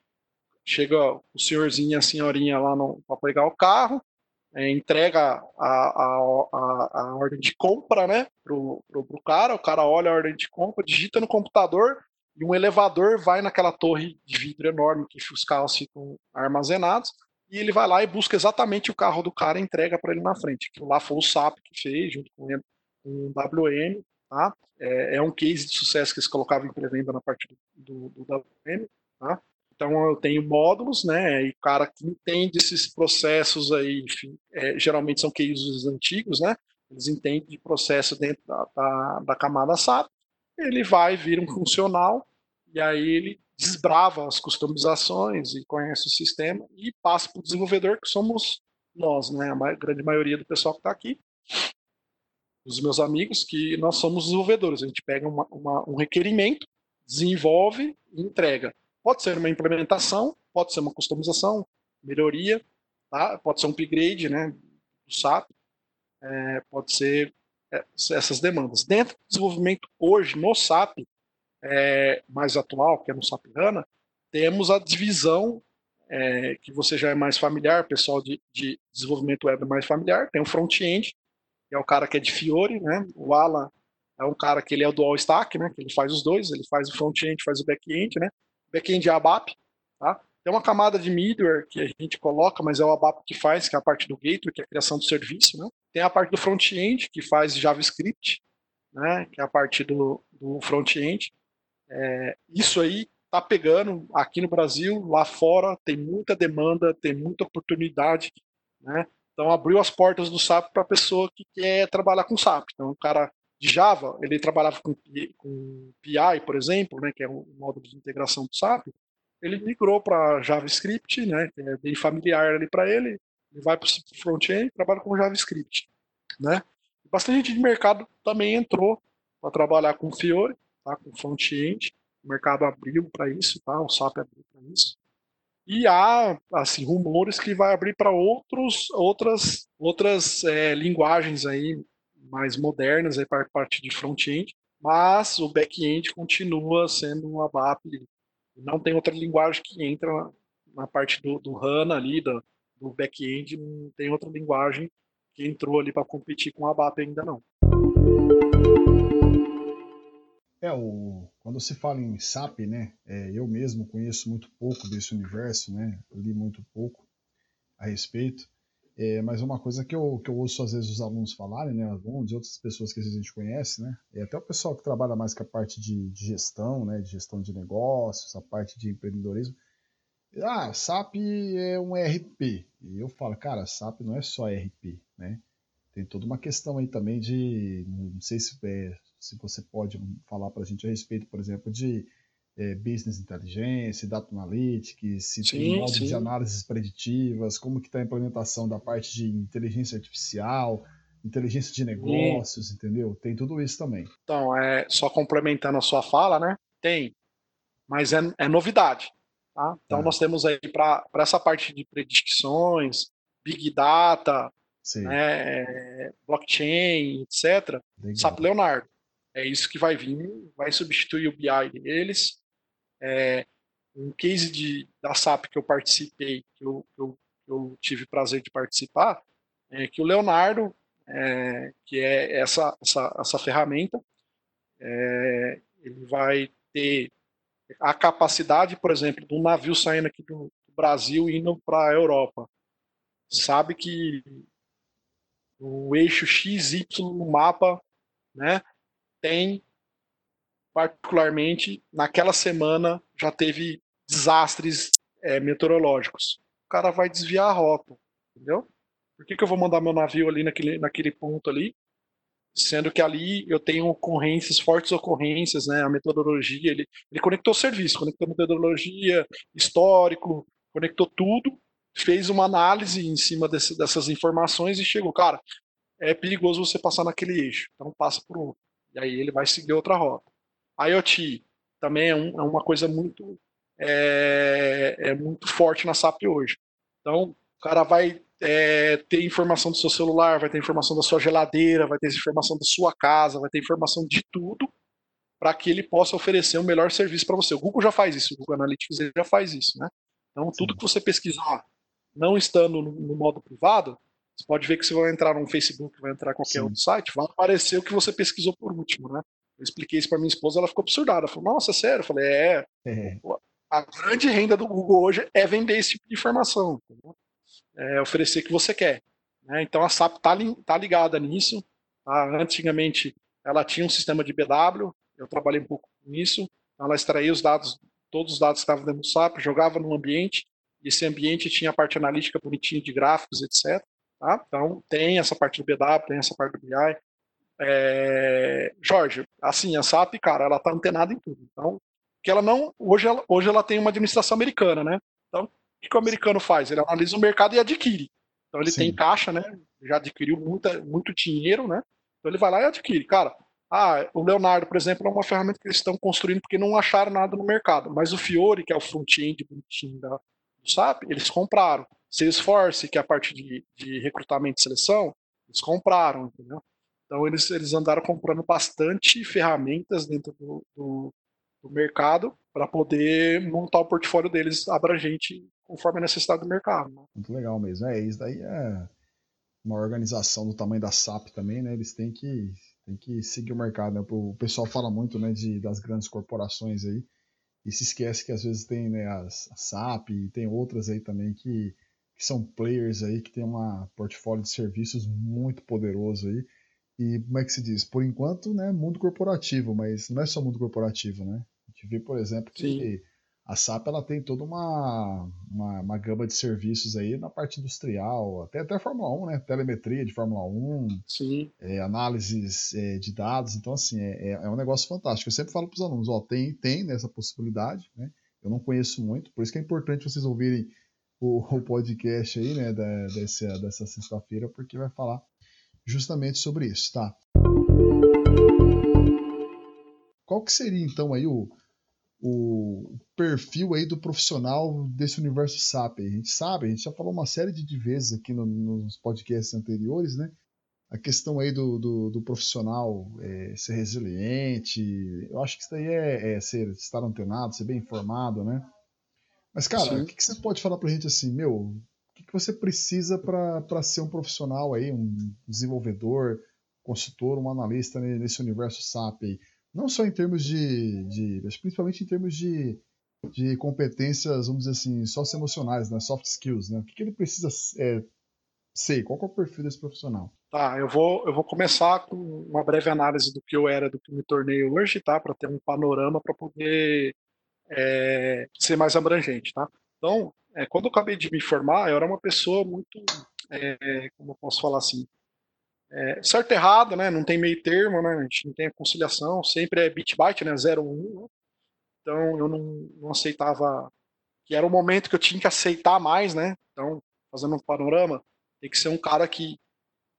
[SPEAKER 3] chega o senhorzinho e a senhorinha lá para pegar o carro, é, entrega a, a, a, a, ordem de compra né, pro, pro, pro, cara, o cara olha a ordem de compra, digita no computador e um elevador vai naquela torre de vidro enorme que os carros ficam armazenados e ele vai lá e busca exatamente o carro do cara e entrega para ele na frente. Aquilo lá foi o SAP que fez, junto com, o WM, tá? É, é, um case de sucesso que eles colocavam em pré-venda na parte do, do, do WM, tá? Então eu tenho módulos, né? E o cara que entende esses processos aí, enfim, é, geralmente são cases antigos, né? Eles entendem de processo dentro da, da, da camada SAP. Ele vai vir um funcional e aí ele desbrava as customizações e conhece o sistema e passa para o desenvolvedor, que somos nós, né? A grande maioria do pessoal que está aqui, os meus amigos, que nós somos desenvolvedores. A gente pega uma, uma, um requerimento, desenvolve e entrega. Pode ser uma implementação, pode ser uma customização, melhoria, tá? pode ser um upgrade né, do SAP, é, pode ser é, essas demandas. Dentro do desenvolvimento hoje no SAP, é, mais atual, que é no SAP HANA, temos a divisão é, que você já é mais familiar, pessoal de, de desenvolvimento web é mais familiar, tem o front-end, que é o cara que é de Fiore, né? O Alan é um cara que ele é o dual stack, né? Que ele faz os dois, ele faz o front-end, faz o back-end, né? Back-end é ABAP, tá? Tem uma camada de middleware que a gente coloca, mas é o ABAP que faz, que é a parte do gateway, que é a criação do serviço, né? Tem a parte do front-end, que faz JavaScript, né? Que é a parte do, do front-end. É, isso aí tá pegando aqui no Brasil, lá fora, tem muita demanda, tem muita oportunidade, né? Então abriu as portas do SAP para a pessoa que quer trabalhar com SAP. Então o cara de Java, ele trabalhava com, com PI, por exemplo, né, que é um módulo de integração do SAP, ele migrou para JavaScript, né, que é bem familiar ali para ele, ele vai para o front-end trabalha com JavaScript. Né? Bastante gente de mercado também entrou para trabalhar com Fiore, tá, com front-end, o mercado abriu para isso, tá, o SAP abriu para isso. E há assim rumores que vai abrir para outros outras outras é, linguagens aí mais modernas aí para a parte de front-end, mas o back-end continua sendo um ABAP, não tem outra linguagem que entra na parte do, do HANA ali, do, do back-end, não tem outra linguagem que entrou ali para competir com o ABAP ainda não.
[SPEAKER 1] É, o, quando se fala em SAP, né, é, eu mesmo conheço muito pouco desse universo, né, li muito pouco a respeito, é, mas uma coisa que eu, que eu ouço às vezes os alunos falarem, né, alunos e outras pessoas que às vezes a gente conhece, né, e até o pessoal que trabalha mais com a parte de, de gestão, né, de gestão de negócios, a parte de empreendedorismo, ah, SAP é um ERP. E eu falo, cara, SAP não é só ERP, né? Tem toda uma questão aí também de, não sei se, é, se você pode falar para a gente a respeito, por exemplo, de é, business intelligence, data analytics, se sim, tem modo sim. de análises preditivas, como que está a implementação da parte de inteligência artificial, inteligência de negócios, sim. entendeu? Tem tudo isso também.
[SPEAKER 3] Então, é, só complementando a sua fala, né? Tem, mas é, é novidade. Tá? Então, tá. nós temos aí para essa parte de predições, Big Data, né, blockchain, etc. Legal. SAP Leonardo. É isso que vai vir, vai substituir o BI deles. É, um case de, da SAP que eu participei, que eu, eu, eu tive prazer de participar, é que o Leonardo, é, que é essa, essa, essa ferramenta, é, ele vai ter a capacidade, por exemplo, de um navio saindo aqui do Brasil indo para a Europa. Sabe que o eixo XY no mapa, né, tem particularmente naquela semana já teve desastres é, meteorológicos. O cara vai desviar a rota, entendeu? Por que, que eu vou mandar meu navio ali naquele, naquele ponto ali? Sendo que ali eu tenho ocorrências, fortes ocorrências, né? A metodologia, ele, ele conectou serviço, conectou metodologia, histórico, conectou tudo, fez uma análise em cima desse, dessas informações e chegou, cara, é perigoso você passar naquele eixo, então passa por outro. E aí ele vai seguir outra rota. IoT também é, um, é uma coisa muito é, é, muito forte na SAP hoje. Então, o cara vai é, ter informação do seu celular, vai ter informação da sua geladeira, vai ter informação da sua casa, vai ter informação de tudo para que ele possa oferecer um melhor serviço para você. O Google já faz isso, o Google Analytics já faz isso, né? Então, tudo que você pesquisar, não estando no, no modo privado, você pode ver que se você vai entrar no Facebook, vai entrar em qualquer Sim. outro site, vai aparecer o que você pesquisou por último, né? Eu expliquei isso para minha esposa, ela ficou absurdada. Falou, nossa, sério? Eu falei, é. é. A grande renda do Google hoje é vender esse tipo de informação. É oferecer o que você quer. Né? Então a SAP está tá ligada nisso. Tá? Antigamente ela tinha um sistema de BW, eu trabalhei um pouco nisso. Ela extraía os dados, todos os dados que estavam dentro do SAP, jogava no ambiente, e esse ambiente tinha a parte analítica bonitinha de gráficos, etc. Tá? Então tem essa parte do BW, tem essa parte do BI. É, Jorge, assim, a SAP, cara, ela tá antenada em tudo. Então, que ela não. Hoje ela, hoje ela tem uma administração americana, né? Então, o que, que o americano faz? Ele analisa o mercado e adquire. Então ele Sim. tem caixa, né? Já adquiriu muita, muito dinheiro, né? Então ele vai lá e adquire. Cara, ah, o Leonardo, por exemplo, é uma ferramenta que eles estão construindo porque não acharam nada no mercado. Mas o Fiore, que é o front-end bonitinho da, do SAP, eles compraram. Salesforce, que é a parte de, de recrutamento e seleção, eles compraram, entendeu? Então eles, eles andaram comprando bastante ferramentas dentro do, do, do mercado para poder montar o portfólio deles abrangente conforme a necessidade do mercado. Né?
[SPEAKER 1] Muito legal mesmo. É, isso daí é uma organização do tamanho da SAP também, né? Eles têm que, têm que seguir o mercado. Né? O pessoal fala muito né, de, das grandes corporações aí e se esquece que às vezes tem né, as, a SAP e tem outras aí também que, que são players aí que tem um portfólio de serviços muito poderoso aí e como é que se diz? Por enquanto, né, mundo corporativo, mas não é só mundo corporativo, né? A gente vê, por exemplo, que Sim. a SAP ela tem toda uma, uma, uma, gama de serviços aí na parte industrial, até até a Fórmula 1, né? Telemetria de Fórmula 1,
[SPEAKER 3] Sim.
[SPEAKER 1] É, análises é, de dados, então assim, é, é, é um negócio fantástico. Eu sempre falo para os alunos, ó, tem, tem nessa possibilidade, né? Eu não conheço muito, por isso que é importante vocês ouvirem o, o podcast aí, né, da, dessa, dessa sexta-feira, porque vai falar justamente sobre isso, tá? Qual que seria então aí o, o perfil aí do profissional desse universo SAP? A gente sabe, a gente já falou uma série de vezes aqui no, nos podcasts anteriores, né? A questão aí do, do, do profissional é, ser resiliente, eu acho que isso daí é, é ser, estar antenado, ser bem informado, né? Mas, cara, Sim. o que, que, você pode falar pra gente assim, meu, que, que você precisa para ser um profissional aí, um desenvolvedor, consultor, um analista nesse universo SAP aí? Não só em termos de, de mas principalmente em termos de, de competências, vamos dizer assim, socioemocionais, né? soft skills, né? O que, que ele precisa é, ser? Qual é o perfil desse profissional?
[SPEAKER 3] Tá, eu vou, eu vou começar com uma breve análise do que eu era, do que me tornei hoje, tá? Para ter um panorama para poder é, ser mais abrangente, tá? Então, é, quando eu acabei de me formar, eu era uma pessoa muito, é, como eu posso falar assim, é, certo e errado, né? Não tem meio termo, né? A gente não tem a conciliação, sempre é bit byte, né? 0 1. Né? Então eu não, não aceitava que era o momento que eu tinha que aceitar mais, né? Então, fazendo um panorama, tem que ser um cara que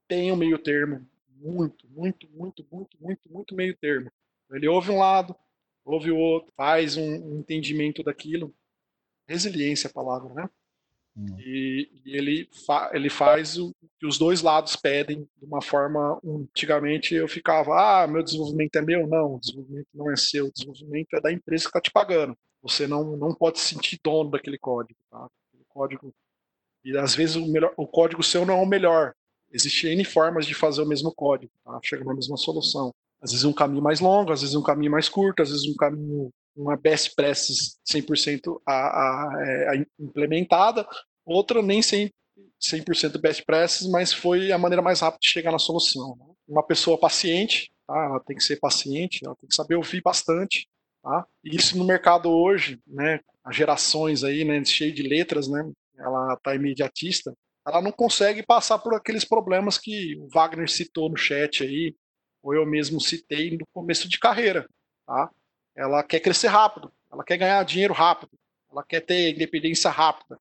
[SPEAKER 3] tem um meio termo, muito, muito, muito, muito, muito, muito meio termo. Ele ouve um lado, ouve o outro, faz um, um entendimento daquilo. Resiliência é a palavra, né? Hum. E, e, ele, fa ele faz o que os dois lados pedem de uma forma. Antigamente eu ficava, ah, meu desenvolvimento é meu? Não, o desenvolvimento não é seu, o desenvolvimento é da empresa que está te pagando. Você não, não pode se sentir dono daquele código. Tá? Aquele código e às vezes o, melhor, o código seu não é o melhor. Existem N formas de fazer o mesmo código, tá? chega na mesma solução. Às vezes um caminho mais longo, às vezes um caminho mais curto, às vezes um caminho, uma best practice 100% a, a, a, implementada, outra nem 100%, 100% best practice, mas foi a maneira mais rápida de chegar na solução. Né? Uma pessoa paciente, tá? ela tem que ser paciente, ela tem que saber ouvir bastante, tá? E isso no mercado hoje, né, as gerações aí, né, cheio de letras, né, ela está imediatista, ela não consegue passar por aqueles problemas que o Wagner citou no chat aí, ou eu mesmo citei no começo de carreira, tá? Ela quer crescer rápido, ela quer ganhar dinheiro rápido, ela quer ter independência rápida.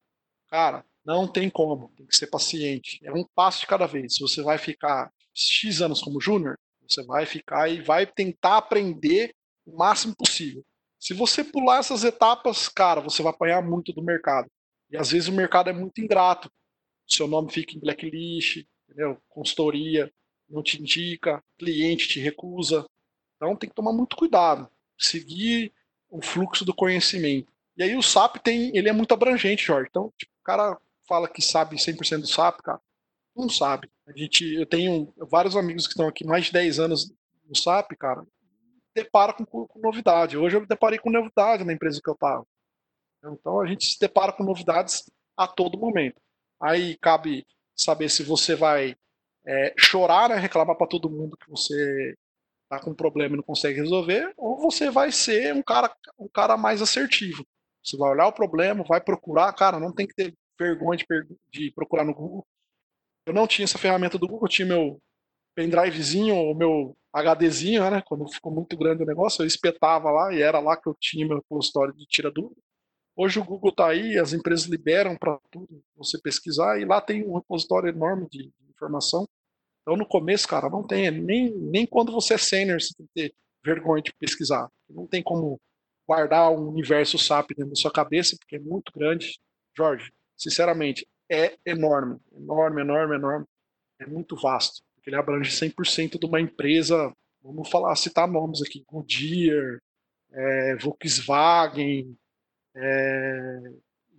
[SPEAKER 3] Cara, não tem como, tem que ser paciente. É um passo de cada vez. Se você vai ficar X anos como júnior, você vai ficar e vai tentar aprender o máximo possível. Se você pular essas etapas, cara, você vai apanhar muito do mercado. E às vezes o mercado é muito ingrato. Seu nome fica em blacklist, entendeu? consultoria não te indica, cliente te recusa. Então tem que tomar muito cuidado, seguir o fluxo do conhecimento. E aí o SAP tem, ele é muito abrangente, Jorge. Então, tipo, o cara fala que sabe 100% do SAP, cara, não sabe. A gente, eu tenho vários amigos que estão aqui mais de 10 anos no SAP, cara, depara com, com novidade. Hoje eu deparei com novidade na empresa que eu estava. Então a gente se depara com novidades a todo momento. Aí cabe saber se você vai é, chorar, né, reclamar para todo mundo que você está com um problema e não consegue resolver, ou você vai ser um cara, um cara mais assertivo. Você vai olhar o problema, vai procurar, cara, não tem que ter vergonha de, de procurar no Google. Eu não tinha essa ferramenta do Google, eu tinha meu pendrivezinho, o meu HDzinho, né? Quando ficou muito grande o negócio, eu espetava lá e era lá que eu tinha meu repositório de tira dúvida. Hoje o Google está aí, as empresas liberam para tudo você pesquisar e lá tem um repositório enorme de, informação. Então no começo, cara, não tem, nem, nem quando você é sênior você tem que ter vergonha de pesquisar. Não tem como guardar um universo SAP dentro da sua cabeça, porque é muito grande. Jorge, sinceramente, é enorme, enorme, enorme, enorme. É muito vasto, porque ele abrange 100% de uma empresa, vamos falar, citar nomes aqui, Goodyear, é, Volkswagen, é,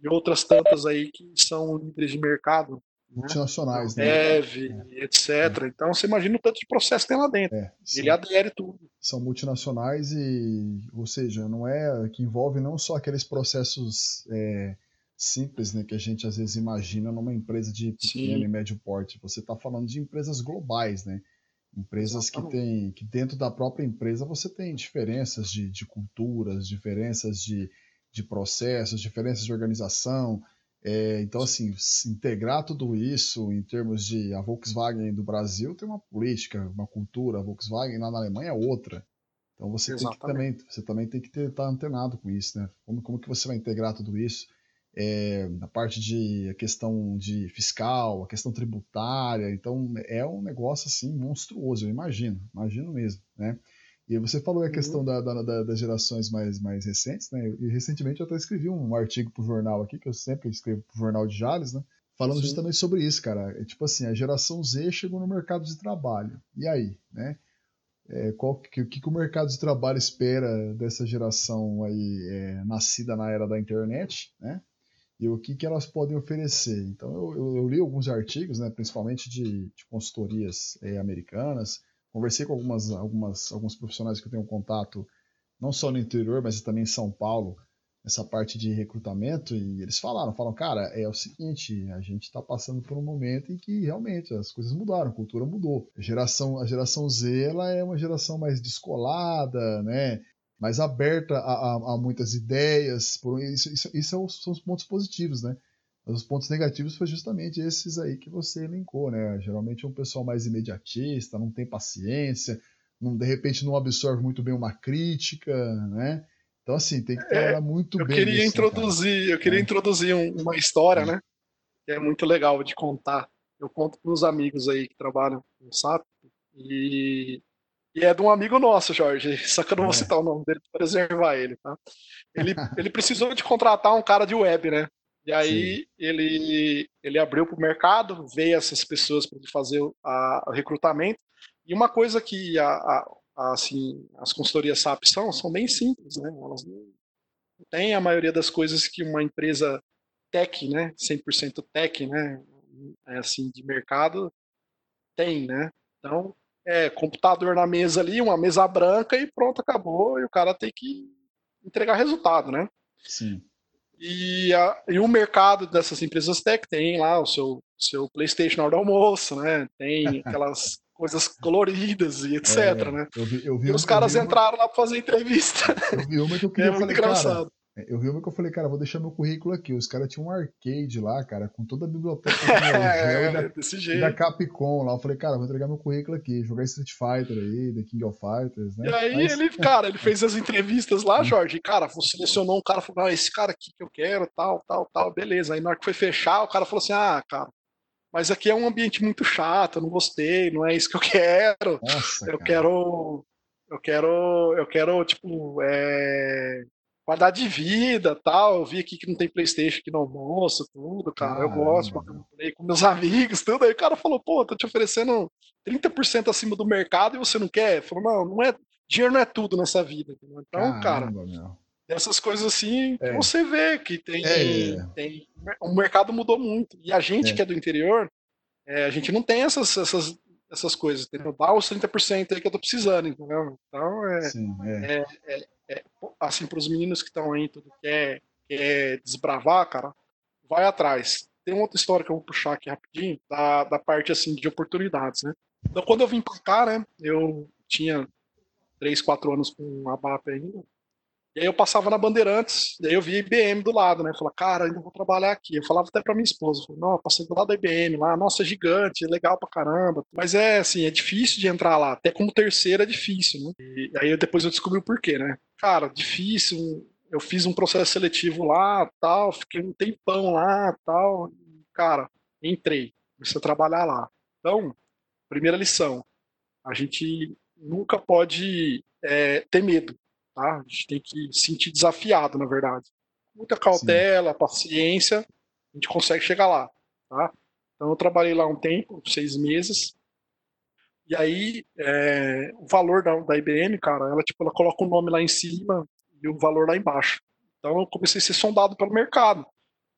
[SPEAKER 3] e outras tantas aí que são líderes de mercado.
[SPEAKER 1] Multinacionais,
[SPEAKER 3] né? Dev, é. etc. É. Então você imagina o tanto de processo que tem lá dentro. É, Ele adere tudo.
[SPEAKER 1] São multinacionais e, ou seja, não é que envolve não só aqueles processos é, simples, né, que a gente às vezes imagina numa empresa de pequeno Sim. e médio porte. Você está falando de empresas globais, né? Empresas Exatamente. que tem que dentro da própria empresa você tem diferenças de, de culturas, diferenças de de processos, diferenças de organização. É, então, assim, integrar tudo isso em termos de a Volkswagen do Brasil tem uma política, uma cultura, a Volkswagen lá na Alemanha é outra. Então você tem que também, você também tem que estar tá antenado com isso, né? Como, como que você vai integrar tudo isso? É, a parte de a questão de fiscal, a questão tributária, então é um negócio assim monstruoso, eu imagino, imagino mesmo, né? E você falou a questão uhum. da, da, das gerações mais, mais recentes, né? E recentemente eu até escrevi um artigo para o jornal aqui, que eu sempre escrevo para o jornal de Jales, né? Falando Sim. justamente sobre isso, cara. É, tipo assim, a geração Z chegou no mercado de trabalho. E aí, né? É, qual que, que, que o mercado de trabalho espera dessa geração aí é, nascida na era da internet, né? E o que, que elas podem oferecer. Então eu, eu, eu li alguns artigos, né, principalmente de, de consultorias é, americanas, conversei com algumas, algumas, alguns profissionais que eu tenho contato, não só no interior, mas também em São Paulo, essa parte de recrutamento, e eles falaram, falam, cara, é o seguinte, a gente está passando por um momento em que realmente as coisas mudaram, a cultura mudou. A geração, a geração Z, ela é uma geração mais descolada, né? mais aberta a, a, a muitas ideias, por, isso, isso, isso é são os pontos positivos, né? Mas os pontos negativos foi justamente esses aí que você elencou, né? Geralmente é um pessoal mais imediatista, não tem paciência, não, de repente não absorve muito bem uma crítica, né? Então, assim, tem que é, trabalhar é, muito
[SPEAKER 3] eu
[SPEAKER 1] bem.
[SPEAKER 3] Queria isso, introduzir, eu queria é. introduzir um, uma história, é. né? Que é muito legal de contar. Eu conto para os amigos aí que trabalham no SAP. E, e, é de um amigo nosso, Jorge. Só que eu não vou é. citar o nome dele para preservar ele, tá? Ele, ele precisou de contratar um cara de web, né? E aí ele, ele abriu para o mercado, veio essas pessoas para fazer o recrutamento. E uma coisa que a, a, assim, as consultorias SAP são, são bem simples, né? Elas não têm a maioria das coisas que uma empresa tech, né? 100% tech, né? É assim, de mercado tem, né? Então, é computador na mesa ali, uma mesa branca e pronto, acabou. E o cara tem que entregar resultado, né?
[SPEAKER 1] Sim.
[SPEAKER 3] E, a, e o mercado dessas empresas tech tem lá o seu, seu PlayStation na hora do almoço, né? Tem aquelas coisas coloridas e etc, é, né?
[SPEAKER 1] Eu vi, eu vi
[SPEAKER 3] e os caras entraram lá para fazer entrevista.
[SPEAKER 1] Eu vi uma que eu queria é muito engraçado. Cara, é, eu vi uma que eu falei, cara, vou deixar meu currículo aqui. Os caras tinham um arcade lá, cara, com toda a biblioteca
[SPEAKER 3] é,
[SPEAKER 1] da,
[SPEAKER 3] desse jeito.
[SPEAKER 1] da Capcom lá. Eu falei, cara, vou entregar meu currículo aqui, jogar Street Fighter aí, The King of Fighters, né?
[SPEAKER 3] E aí Mas... ele, cara, ele fez as entrevistas lá, hum. Jorge, e, cara, selecionou um cara, falou, ah, esse cara aqui que eu quero, tal, tal, tal, beleza. Aí na hora que foi fechar, o cara falou assim, ah, cara, mas aqui é um ambiente muito chato, eu não gostei, não é isso que eu quero. Nossa, eu cara. quero eu quero, eu quero, tipo, é, qualidade de vida tal. Eu vi aqui que não tem Playstation aqui no almoço, tudo, cara. Caramba. Eu gosto, eu com meus amigos, tudo. Aí o cara falou, pô, tô te oferecendo 30% acima do mercado e você não quer? Falou, não, não é. Dinheiro não é tudo nessa vida. Entendeu? Então, Caramba, cara, meu. essas coisas assim, é. você vê que tem, é. tem. O mercado mudou muito. E a gente é. que é do interior, é, a gente não tem essas, essas, essas coisas, entendeu? Dá os 30% aí que eu tô precisando, entendeu? Então, é, Sim, é, é é, assim, para os meninos que estão aí, tudo quer, quer desbravar, cara, vai atrás. Tem outra história que eu vou puxar aqui rapidinho, da, da parte, assim, de oportunidades, né? Então, quando eu vim para cá, né, eu tinha 3, 4 anos com a BAP ainda, e aí eu passava na Bandeirantes, e aí eu via IBM do lado, né? Eu falava, cara, ainda vou trabalhar aqui. Eu falava até pra minha esposa, eu não, passei do lado da IBM lá, nossa, é gigante, é legal pra caramba. Mas é assim, é difícil de entrar lá, até como terceira é difícil, né? E aí depois eu descobri o porquê, né? Cara, difícil, eu fiz um processo seletivo lá, tal, fiquei um tempão lá, tal. Cara, entrei, comecei a trabalhar lá. Então, primeira lição, a gente nunca pode é, ter medo Tá? A gente tem que se sentir desafiado, na verdade. Muita cautela, Sim. paciência, a gente consegue chegar lá. Tá? Então eu trabalhei lá um tempo, seis meses. E aí é, o valor da, da IBM, cara, ela tipo ela coloca o nome lá em cima e o valor lá embaixo. Então eu comecei a ser sondado pelo mercado.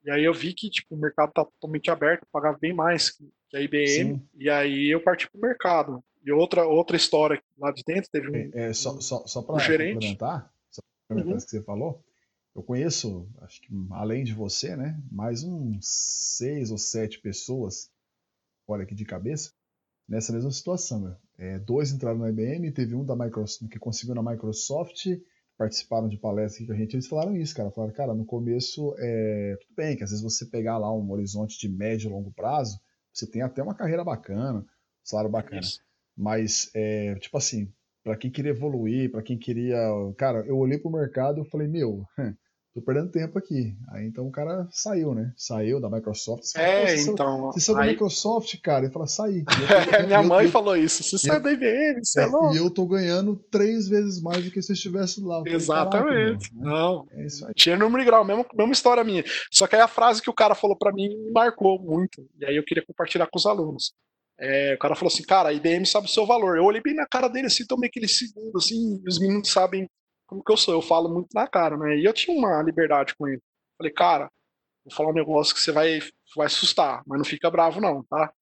[SPEAKER 3] E aí eu vi que tipo, o mercado está totalmente aberto, pagava bem mais que, a IBM. Sim. E aí eu parti para o mercado. E outra, outra história lá de dentro teve um.
[SPEAKER 1] É, é só só, só para um complementar, só pra uhum. que você falou, eu conheço, acho que além de você, né, mais uns seis ou sete pessoas, olha aqui de cabeça, nessa mesma situação. Meu. É, dois entraram na IBM, teve um da Microsoft que conseguiu na Microsoft, participaram de palestra aqui com a gente, eles falaram isso, cara. Falaram, cara, no começo é tudo bem, que às vezes você pegar lá um horizonte de médio e longo prazo, você tem até uma carreira bacana, salário bacana. Isso. Mas, é, tipo assim, para quem queria evoluir, para quem queria. Cara, eu olhei pro mercado e falei, meu, tô perdendo tempo aqui. Aí então o cara saiu, né? Saiu da Microsoft.
[SPEAKER 3] é, então.
[SPEAKER 1] Você saiu aí... da Microsoft, cara, e fala, saí.
[SPEAKER 3] Minha mãe eu, falou isso. Você saiu da IBM, você é, é louco.
[SPEAKER 1] E eu tô ganhando três vezes mais do que se eu estivesse lá.
[SPEAKER 3] Exatamente. Falei, Não. É isso aí. Tinha número de grau, mesmo, mesma história minha. Só que aí a frase que o cara falou para mim me marcou muito. E aí eu queria compartilhar com os alunos. É, o cara falou assim, cara, a IBM sabe o seu valor. Eu olhei bem na cara dele assim, tomei aquele segundo, assim, os meninos sabem como que eu sou. Eu falo muito na cara, né? E eu tinha uma liberdade com ele. Falei, cara, vou falar um negócio que você vai, vai assustar, mas não fica bravo não, tá?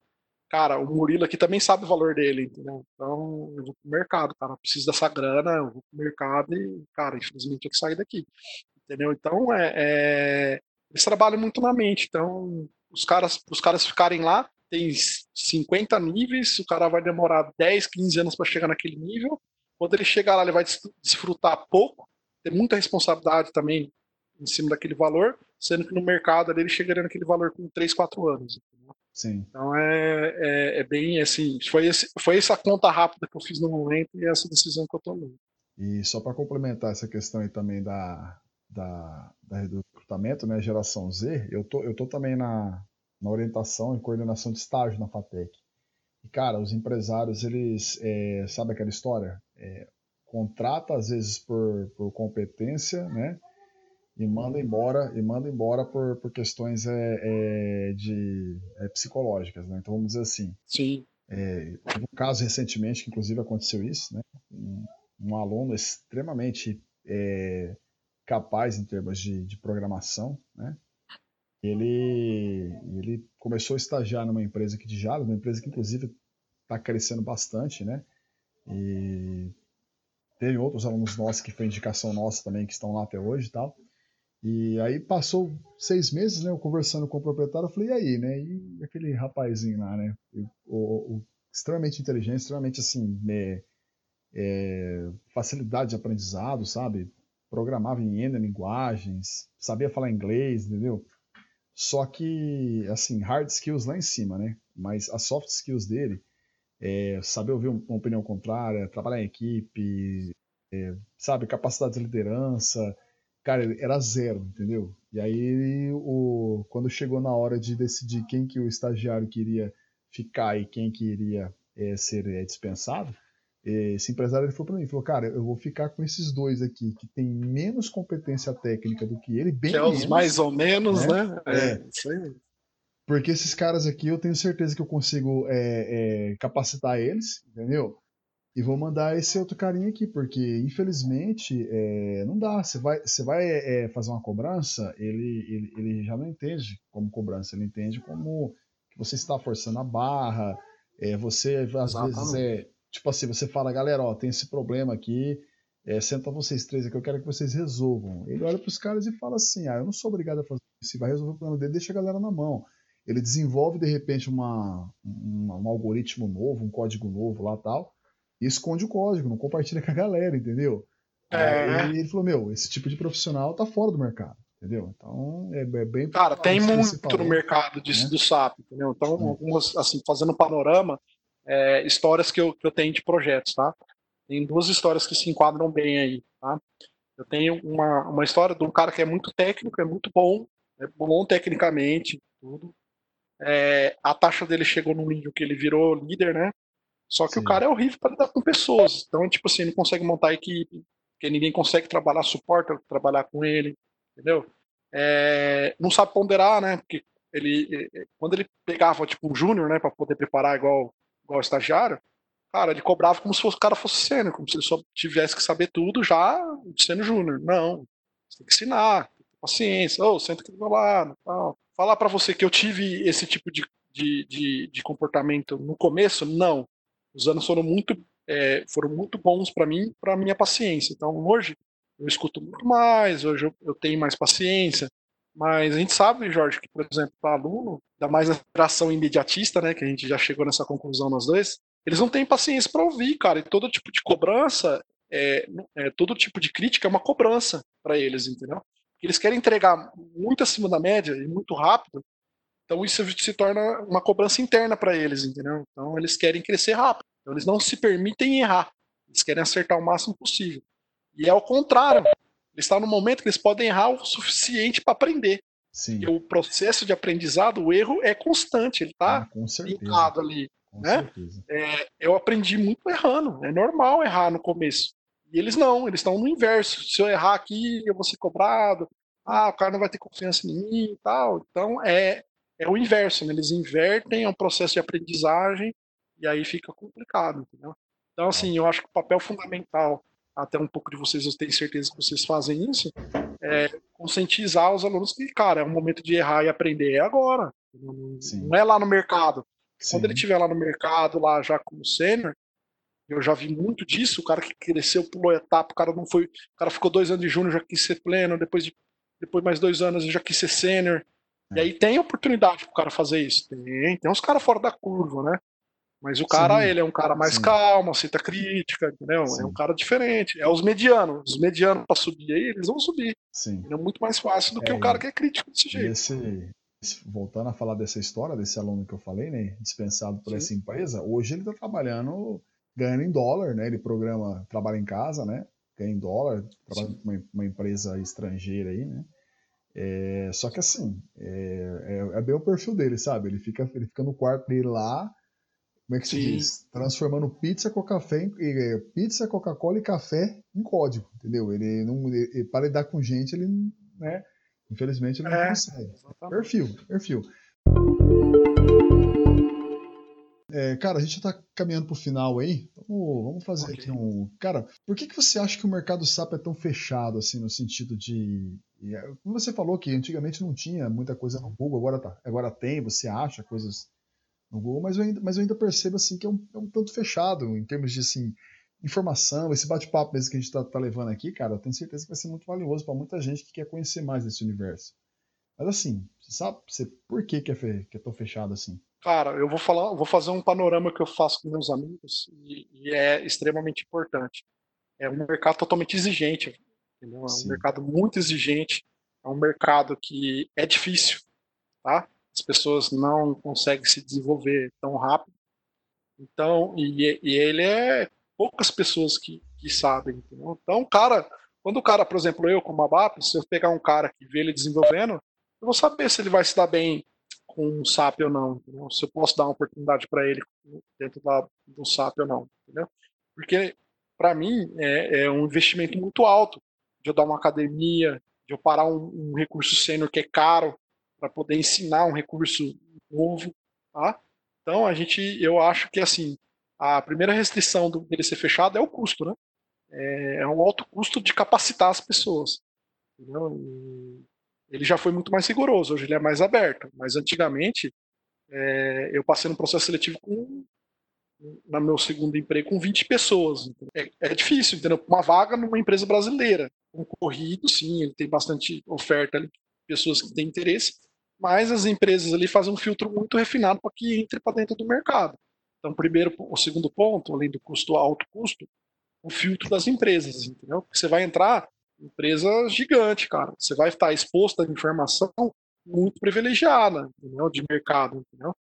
[SPEAKER 3] cara, o Murilo aqui também sabe o valor dele, entendeu? Então, eu vou pro mercado, cara, preciso dessa grana, eu vou pro mercado e, cara, infelizmente eu que sair daqui, entendeu? Então, é, é, eles trabalham muito na mente, então, os caras, os caras ficarem lá, tem 50 níveis, o cara vai demorar 10, 15 anos para chegar naquele nível, quando ele chegar lá, ele vai desfrutar pouco, ter muita responsabilidade também em cima daquele valor, sendo que no mercado ele chegaria naquele valor com 3, 4 anos.
[SPEAKER 1] Sim.
[SPEAKER 3] Então é, é, é, bem assim, foi, esse, foi essa conta rápida que eu fiz no momento e essa decisão que eu tomei.
[SPEAKER 1] E só para complementar essa questão aí também da, da, da, do recrutamento, né, geração Z, eu tô, eu tô também na, na orientação e coordenação de estágio na FATEC. E, cara, os empresários, eles, é, sabe aquela história? É, contrata, às vezes, por, por competência, né? E manda embora, e manda embora por, por questões é, é de, é, psicológicas, né? Então, vamos dizer assim.
[SPEAKER 3] Sim.
[SPEAKER 1] É, teve um caso recentemente que, inclusive, aconteceu isso, né? Um, um aluno extremamente é, capaz em termos de, de programação, né? Ele, ele começou a estagiar numa empresa aqui de Jales, uma empresa que inclusive está crescendo bastante, né? E teve outros alunos nossos que foi indicação nossa também, que estão lá até hoje e tal. E aí passou seis meses, né? Eu conversando com o proprietário, eu falei, e aí, né? E aquele rapazinho lá, né? O, o, extremamente inteligente, extremamente assim, é, é, facilidade de aprendizado, sabe? Programava em N linguagens, sabia falar inglês, entendeu? Só que, assim, hard skills lá em cima, né? Mas as soft skills dele, é, saber ouvir uma opinião contrária, trabalhar em equipe, é, sabe, capacidade de liderança, cara, era zero, entendeu? E aí, o, quando chegou na hora de decidir quem que o estagiário queria ficar e quem que iria é, ser é, dispensado, esse empresário ele falou para mim, falou, cara, eu vou ficar com esses dois aqui que tem menos competência técnica do que ele, bem que é
[SPEAKER 3] os mais ou menos, né?
[SPEAKER 1] né? É, é, isso aí. Porque esses caras aqui eu tenho certeza que eu consigo é, é, capacitar eles, entendeu? E vou mandar esse outro carinha aqui, porque infelizmente é, não dá. Você vai, você vai é, fazer uma cobrança, ele, ele, ele já não entende como cobrança, ele entende como que você está forçando a barra, você às Exatamente. vezes é Tipo assim, você fala, galera, ó, tem esse problema aqui, é, senta vocês três aqui, eu quero que vocês resolvam. Ele olha para os caras e fala assim, ah, eu não sou obrigado a fazer isso, vai resolver o problema dele, deixa a galera na mão. Ele desenvolve, de repente, uma, um, um algoritmo novo, um código novo lá tal, e esconde o código, não compartilha com a galera, entendeu? É. ele falou, meu, esse tipo de profissional tá fora do mercado, entendeu? Então, é, é bem...
[SPEAKER 3] Cara, tem muito no mercado disso, né? do SAP, entendeu? Então, algumas, assim, fazendo um panorama, é, histórias que eu, que eu tenho de projetos, tá? Tem duas histórias que se enquadram bem aí, tá? Eu tenho uma, uma história de um cara que é muito técnico, é muito bom, é bom tecnicamente, tudo. É, a taxa dele chegou num nível que ele virou líder, né? Só que Sim. o cara é horrível para lidar com pessoas. Então, tipo assim, não consegue montar equipe, porque ninguém consegue trabalhar, suporta trabalhar com ele, entendeu? É, não sabe ponderar, né? Porque ele, quando ele pegava tipo um júnior, né, para poder preparar igual igual estagiário, cara, ele cobrava como se o cara fosse sênior, como se ele só tivesse que saber tudo já sendo júnior. Não, você tem que ensinar, tem que ter paciência, oh, senta aqui do meu lado, tal. Falar para você que eu tive esse tipo de, de, de, de, comportamento no começo, não. Os anos foram muito, é, foram muito bons para mim, para minha paciência. Então, hoje, eu escuto muito mais, hoje eu, eu tenho mais paciência, mas a gente sabe, Jorge, que, por exemplo, para aluno, ainda mais a geração imediatista, né, que a gente já chegou nessa conclusão nós dois, eles não têm paciência para ouvir, cara. E todo tipo de cobrança, é, é, todo tipo de crítica é uma cobrança para eles, entendeu? Eles querem entregar muito acima da média e muito rápido, então isso se torna uma cobrança interna para eles, entendeu? Então eles querem crescer rápido, então eles não se permitem errar, eles querem acertar o máximo possível. E é ao contrário, eles estão no momento que eles podem errar o suficiente para aprender. Sim. O processo de aprendizado, o erro é constante, ele está
[SPEAKER 1] ah,
[SPEAKER 3] ali. Com né? É, eu aprendi muito errando, é normal errar no começo. E eles não, eles estão no inverso. Se eu errar aqui, eu vou ser cobrado, ah, o cara não vai ter confiança em mim e tal. Então é, é o inverso, né? eles invertem, é um processo de aprendizagem e aí fica complicado, entendeu? Então, assim, eu acho que o papel fundamental até um pouco de vocês, eu tenho certeza que vocês fazem isso, é conscientizar os alunos que, cara, é um momento de errar e aprender, é agora. Não, não é lá no mercado. Sim. Quando ele estiver lá no mercado, lá já como sênior, eu já vi muito disso, o cara que cresceu, pulou etapa, o cara não foi. O cara ficou dois anos de júnior, já quis ser pleno, depois de depois mais dois anos já quis ser sênior. É. E aí tem oportunidade pro cara fazer isso. Tem, tem uns caras fora da curva, né? Mas o cara, sim, ele é um cara mais sim. calmo, aceita crítica, entendeu? Sim. É um cara diferente. É os medianos. Os medianos para subir aí, eles vão subir. Sim. é muito mais fácil do que o cara que é crítico desse jeito.
[SPEAKER 1] Esse, voltando a falar dessa história, desse aluno que eu falei, né? Dispensado por essa empresa, hoje ele está trabalhando, ganhando em dólar, né? Ele programa, trabalha em casa, né? Ganha em dólar, trabalha com uma, uma, empresa estrangeira aí, né? É, só que assim, é, é, é, bem o perfil dele, sabe? Ele fica, ele fica no quarto dele lá como é que se Sim. diz? Transformando pizza com café em, é, pizza, Coca-Cola e café em código, entendeu? Ele não ele, para lidar com gente, ele, né? Infelizmente ele não é, consegue. Exatamente. Perfil, perfil. É, cara, a gente já tá caminhando pro final aí. Vamos, vamos fazer okay. aqui um. Cara, por que, que você acha que o mercado SAP é tão fechado, assim, no sentido de. É, como você falou que antigamente não tinha muita coisa no Google, agora, tá, agora tem, você acha coisas no mas eu ainda, mas eu ainda percebo assim que é um, é um tanto fechado em termos de assim, informação, esse bate-papo mesmo que a gente está tá levando aqui, cara, eu tenho certeza que vai ser muito valioso para muita gente que quer conhecer mais desse universo. Mas assim, você sabe você, por que, que, é, fe, que é tão fechado assim?
[SPEAKER 3] Cara, eu vou falar, vou fazer um panorama que eu faço com meus amigos e, e é extremamente importante. É um mercado totalmente exigente, entendeu? É um Sim. mercado muito exigente, é um mercado que é difícil, tá? As pessoas não conseguem se desenvolver tão rápido. Então, e, e ele é poucas pessoas que, que sabem. Entendeu? Então, cara, quando o cara, por exemplo, eu como ABAP, se eu pegar um cara que vê ele desenvolvendo, eu vou saber se ele vai se dar bem com um SAP ou não. Entendeu? Se eu posso dar uma oportunidade para ele dentro da, do SAP ou não. Entendeu? Porque, para mim, é, é, um investimento muito alto de eu dar uma academia, de eu parar um, um recurso sênior que é caro, para poder ensinar um recurso novo, tá? Então a gente, eu acho que assim, a primeira restrição do, dele ser fechado é o custo, né? É, é um alto custo de capacitar as pessoas. Ele já foi muito mais rigoroso, hoje ele é mais aberto. Mas antigamente é, eu passei no processo seletivo com no meu segundo emprego com 20 pessoas. É, é, difícil, entendeu? Uma vaga numa empresa brasileira. Concorrido, sim, ele tem bastante oferta ali, pessoas que têm interesse, mas as empresas ali fazem um filtro muito refinado para que entre para dentro do mercado. Então, primeiro, o segundo ponto, além do custo alto custo, o filtro das empresas, entendeu? Porque você vai entrar empresa gigante, cara. Você vai estar exposto a informação muito privilegiada, entendeu? De mercado, entendeu?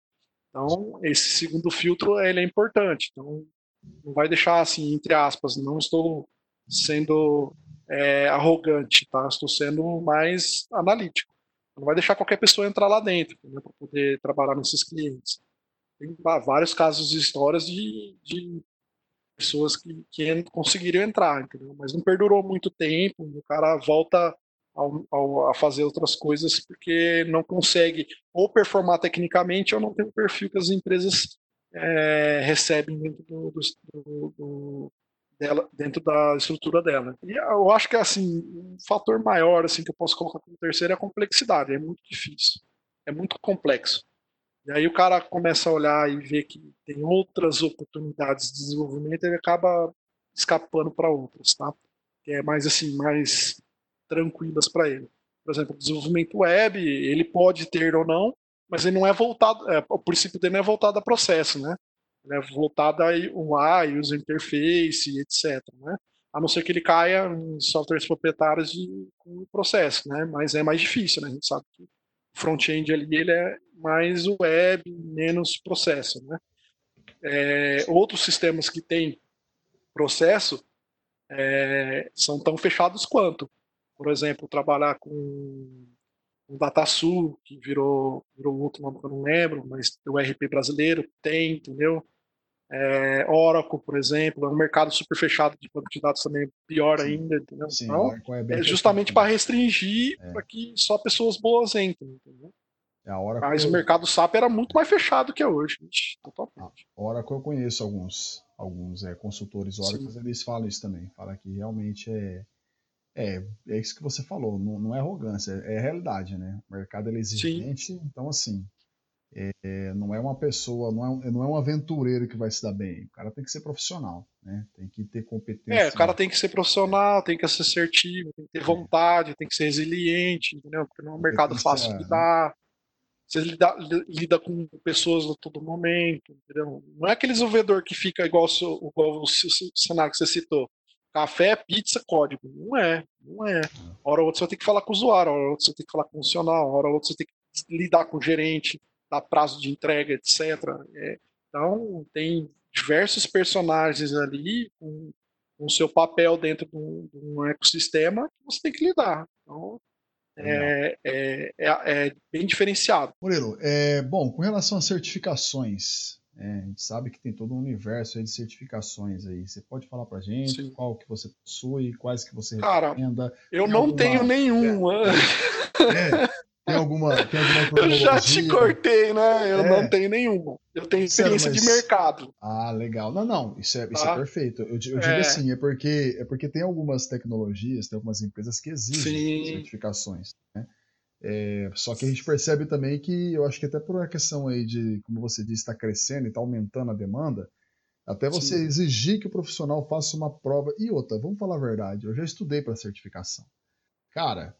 [SPEAKER 3] Então, esse segundo filtro, ele é importante. Então, não vai deixar assim, entre aspas, não estou sendo é, arrogante, tá? Estou sendo mais analítico. Não vai deixar qualquer pessoa entrar lá dentro né, para poder trabalhar nesses clientes. Tem vários casos e histórias de, de pessoas que, que conseguiram entrar, entendeu? mas não perdurou muito tempo. O cara volta ao, ao, a fazer outras coisas porque não consegue ou performar tecnicamente ou não tem o perfil que as empresas é, recebem dentro do, do, do, dela, dentro da estrutura dela. E eu acho que assim, um fator maior assim que eu posso colocar como terceiro é a complexidade, é muito difícil. É muito complexo. E aí o cara começa a olhar e ver que tem outras oportunidades de desenvolvimento, ele acaba escapando para outras, tá? Que é mais assim, mais tranquilas para ele. Por exemplo, desenvolvimento web, ele pode ter ou não, mas ele não é voltado, é, o princípio dele não é voltado a processo, né? Né, voltada a UI, user interface, etc. Né? A não ser que ele caia em softwares proprietários de, com processo, né? mas é mais difícil. Né? A gente sabe que o front-end ali ele é mais web, menos processo. Né? É, outros sistemas que têm processo é, são tão fechados quanto. Por exemplo, trabalhar com o DataSul, que virou, virou outro nome que eu não lembro, mas o RP brasileiro tem, entendeu? É, Oracle, por exemplo, é um mercado super fechado de banco de dados também, pior Sim. ainda, entendeu? Sim, então, é, é, justamente para restringir é. para que só pessoas boas entrem, entendeu? É, Oracle... Mas o mercado SAP era muito mais fechado que é hoje, gente, totalmente.
[SPEAKER 1] A Oracle eu conheço alguns, alguns é, consultores Oracle, eles falam isso também, falam que realmente é, é, é isso que você falou, não, não é arrogância, é, é realidade, né? O mercado é exigente, Sim. então assim, é, não é uma pessoa, não é, não é um aventureiro que vai se dar bem. O cara tem que ser profissional, né? Tem que ter competência.
[SPEAKER 3] É, o cara tem que ser profissional, tem que ser assertivo, tem que ter vontade, tem que ser resiliente, entendeu? Porque não é um mercado fácil de lidar. Você lida, lida com pessoas a todo momento, entendeu? Não é aquele desenvolvedor que fica igual, o, seu, igual o cenário que você citou. Café, pizza, código. Não é, não é. Hora ou outra você vai ter que falar com o usuário, hora ou outra você tem que falar com o funcional, hora ou outra você tem que lidar com o gerente, dar prazo de entrega, etc. É, então, tem diversos personagens ali com o seu papel dentro de um, de um, ecossistema que você tem que lidar. Então, é, é, é, é, bem diferenciado.
[SPEAKER 1] Murilo, é, bom, com relação às certificações, é, a gente sabe que tem todo um universo de certificações aí. Você pode falar pra gente Sim. qual que você possui, quais que você
[SPEAKER 3] Cara, recomenda? Eu tem não alguma... tenho nenhuma.
[SPEAKER 1] É, tem alguma, tem alguma
[SPEAKER 3] Eu já te cortei, né? Eu é. não tenho nenhuma. Eu tenho experiência Sério, mas... de mercado.
[SPEAKER 1] Ah, legal. Não, não, isso é, isso é tá. perfeito. Eu, eu digo é. assim, é porque, é porque tem algumas tecnologias, tem algumas empresas que exigem Sim. certificações, né? É, só que a gente percebe também que eu acho que até por uma questão aí de, como você disse, está crescendo e está aumentando a demanda, até você Sim. exigir que o profissional faça uma prova. E outra, vamos falar a verdade, eu já estudei para certificação. Cara,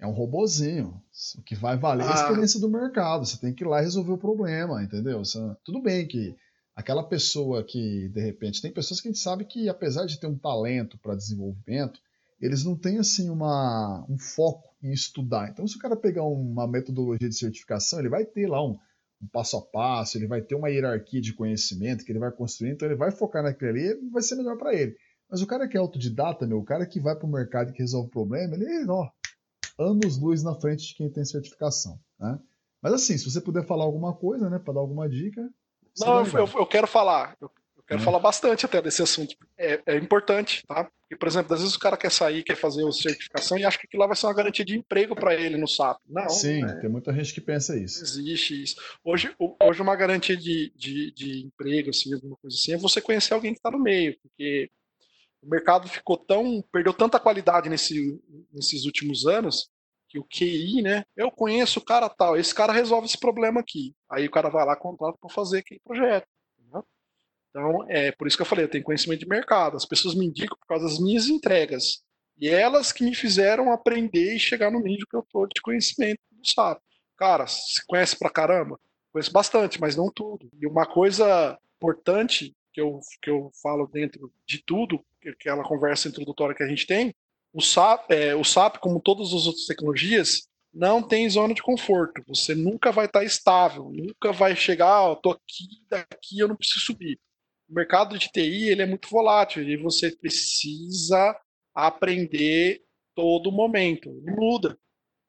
[SPEAKER 1] é um robozinho. O que vai valer ah. é a ah. experiência do mercado. Você tem que ir lá resolver o problema, entendeu? Você, tudo bem que aquela pessoa que, de repente, tem pessoas que a gente sabe que, apesar de ter um talento para desenvolvimento, eles não têm assim uma, um foco em estudar. Então, se o cara pegar uma metodologia de certificação, ele vai ter lá um, um passo a passo, ele vai ter uma hierarquia de conhecimento que ele vai construir, então ele vai focar naquele ali e vai ser melhor para ele. Mas o cara que é autodidata, meu, o cara que vai para o mercado e que resolve o problema, ele, ó, anos-luz na frente de quem tem certificação. Né? Mas assim, se você puder falar alguma coisa, né, para dar alguma dica.
[SPEAKER 3] Não, eu, eu, quero falar. Eu, eu quero é. falar bastante até desse assunto. É, é, importante, tá? Porque, por exemplo, às vezes o cara quer sair, quer fazer a certificação e acha que aquilo lá vai ser uma garantia de emprego para ele no SAP. Não.
[SPEAKER 1] Sim, é, tem muita gente que pensa isso.
[SPEAKER 3] Existe isso. Hoje, hoje uma garantia de, de, de emprego, assim, alguma coisa assim, é você conhecer alguém que está no meio, porque o mercado ficou tão. perdeu tanta qualidade nesse, nesses últimos anos que o QI, né? Eu conheço o cara tal, esse cara resolve esse problema aqui. Aí o cara vai lá contrata para fazer aquele projeto. Então, é por isso que eu falei, eu tenho conhecimento de mercado. As pessoas me indicam por causa das minhas entregas. E elas que me fizeram aprender e chegar no nível que eu tô de conhecimento do SAP. Cara, se conhece pra caramba? Conheço bastante, mas não tudo. E uma coisa importante que eu, que eu falo dentro de tudo, aquela conversa introdutória que a gente tem, o SAP, é, o SAP, como todas as outras tecnologias, não tem zona de conforto. Você nunca vai estar estável, nunca vai chegar, oh, tô aqui, daqui eu não preciso subir. O mercado de TI ele é muito volátil e você precisa aprender todo momento. Ele muda.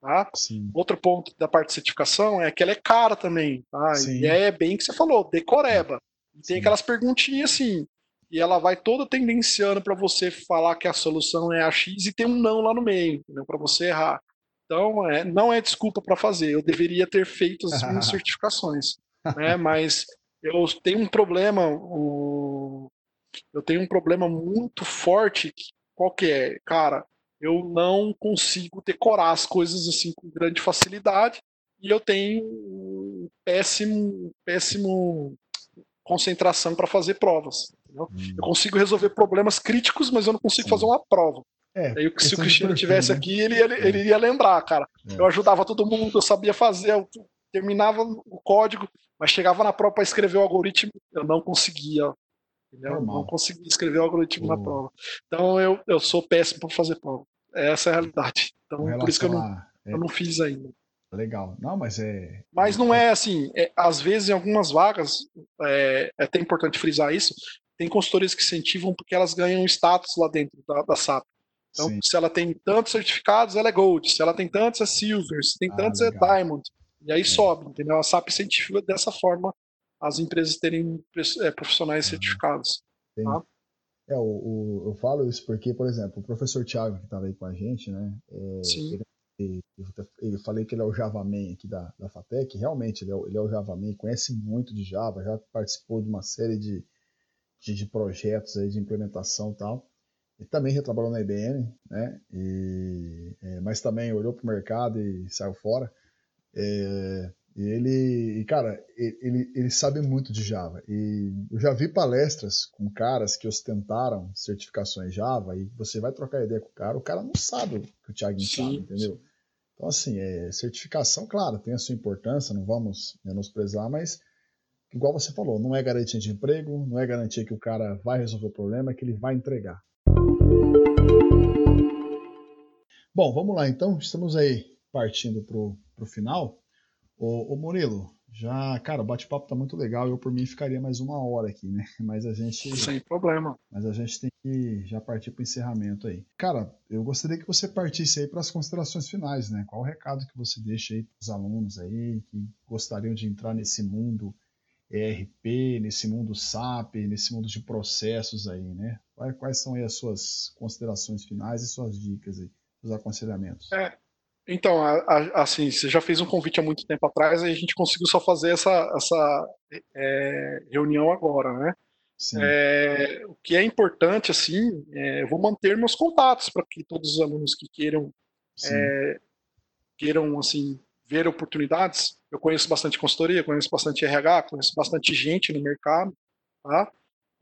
[SPEAKER 3] Tá? Outro ponto da parte de certificação é que ela é cara também. Tá? E é bem que você falou, decoreba. E tem aquelas perguntinhas assim, e ela vai toda tendenciando para você falar que a solução é a X e tem um não lá no meio, para você errar. Então, é, não é desculpa para fazer. Eu deveria ter feito as minhas certificações, né? Mas eu tenho um problema, o... eu tenho um problema muito forte. Qual que é, cara? Eu não consigo decorar as coisas assim com grande facilidade e eu tenho um péssimo, péssimo concentração para fazer provas. Hum. Eu consigo resolver problemas críticos, mas eu não consigo fazer uma prova. É, Aí, se o Cristiano tivesse né? aqui, ele ele é. ia lembrar, cara. É. Eu ajudava todo mundo, eu sabia fazer, eu terminava o código, mas chegava na prova para escrever o algoritmo, eu não conseguia. Não conseguia escrever o algoritmo na prova. Então eu, eu sou péssimo para fazer prova. Essa é a realidade. Então, por isso que eu não, a... eu não fiz ainda.
[SPEAKER 1] Legal. Não, mas é.
[SPEAKER 3] Mas não é assim. É, às vezes, em algumas vagas, é, é até importante frisar isso, tem consultorias que incentivam porque elas ganham status lá dentro da, da SAP. Então, Sim. se ela tem tantos certificados, ela é Gold. Se ela tem tantos, é Silver. Se tem ah, tantos, é legal. é Diamond. E aí é. sobe, entendeu? A SAP incentiva dessa forma as empresas terem é, profissionais uhum. certificados. Tá?
[SPEAKER 1] É, o, o, eu falo isso porque, por exemplo, o professor Thiago, que estava aí com a gente, né? É,
[SPEAKER 3] Sim.
[SPEAKER 1] Ele eu falei que ele é o Java Man aqui da, da FATEC, realmente ele é, ele é o Java Man, conhece muito de Java, já participou de uma série de, de, de projetos aí de implementação e tal. Ele também já trabalhou na IBM, né? E, é, mas também olhou para o mercado e saiu fora. É, Ele, cara, ele, ele sabe muito de Java. E eu já vi palestras com caras que ostentaram certificações Java e você vai trocar ideia com o cara, o cara não sabe o que o Thiago sabe, entendeu? Então, assim, é, certificação, claro, tem a sua importância, não vamos menosprezar, mas, igual você falou, não é garantia de emprego, não é garantia que o cara vai resolver o problema, é que ele vai entregar. Bom, vamos lá então, estamos aí partindo para o final. Ô, ô Murilo, já, cara, o bate-papo tá muito legal. Eu, por mim, ficaria mais uma hora aqui, né? Mas a gente.
[SPEAKER 3] Sem problema.
[SPEAKER 1] Mas a gente tem que já partir para o encerramento aí. Cara, eu gostaria que você partisse aí para as considerações finais, né? Qual o recado que você deixa aí para os alunos aí que gostariam de entrar nesse mundo ERP, nesse mundo SAP, nesse mundo de processos aí, né? Quais são aí as suas considerações finais e suas dicas aí, os aconselhamentos?
[SPEAKER 3] É, então, assim, você já fez um convite há muito tempo atrás e a gente conseguiu só fazer essa, essa é, reunião agora, né? É, o que é importante, assim, é, eu vou manter meus contatos para que todos os alunos que queiram, é, queiram, assim, ver oportunidades. Eu conheço bastante consultoria, conheço bastante RH, conheço bastante gente no mercado, tá?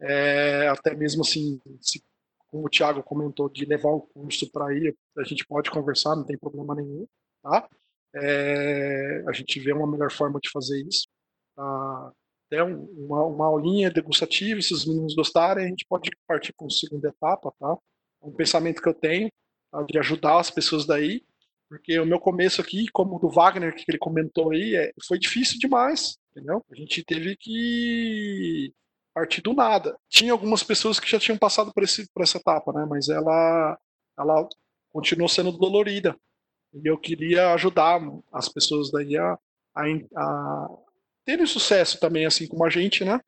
[SPEAKER 3] É, até mesmo, assim, se como o Thiago comentou, de levar o curso para aí, a gente pode conversar, não tem problema nenhum, tá? É, a gente vê uma melhor forma de fazer isso. Tá? Até uma, uma aulinha degustativa, se os meninos gostarem, a gente pode partir para uma segunda etapa, tá? É um pensamento que eu tenho, tá? de ajudar as pessoas daí, porque o meu começo aqui, como o do Wagner, que ele comentou aí, é, foi difícil demais, entendeu? A gente teve que partir do nada. Tinha algumas pessoas que já tinham passado por, esse, por essa etapa, né? Mas ela, ela continuou sendo dolorida. E eu queria ajudar as pessoas daí a, a, a terem sucesso também, assim como a gente, né?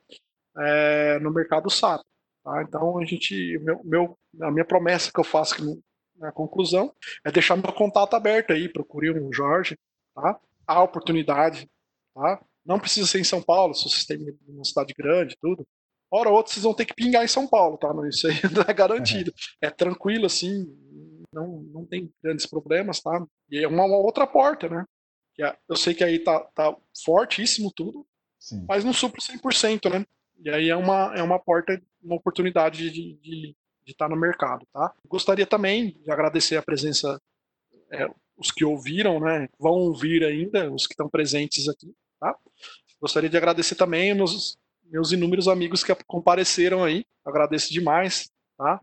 [SPEAKER 3] É, no mercado SAP. Tá? Então a gente, meu, meu, a minha promessa que eu faço que na conclusão é deixar meu contato aberto aí, procure um Jorge, tá? Há oportunidade, tá? Não precisa ser em São Paulo, se vocês têm uma cidade grande, tudo. Hora ou outra vocês vão ter que pingar em São Paulo, tá? Isso aí não é garantido. É tranquilo, assim, não, não tem grandes problemas, tá? E é uma, uma outra porta, né? É, eu sei que aí tá, tá fortíssimo tudo, Sim. mas não supra 100%, né? E aí é uma, é uma porta, uma oportunidade de, de, de estar tá no mercado, tá? Gostaria também de agradecer a presença, é, os que ouviram, né? Vão ouvir ainda, os que estão presentes aqui? Gostaria de agradecer também nos, meus inúmeros amigos que compareceram aí. Agradeço demais, tá?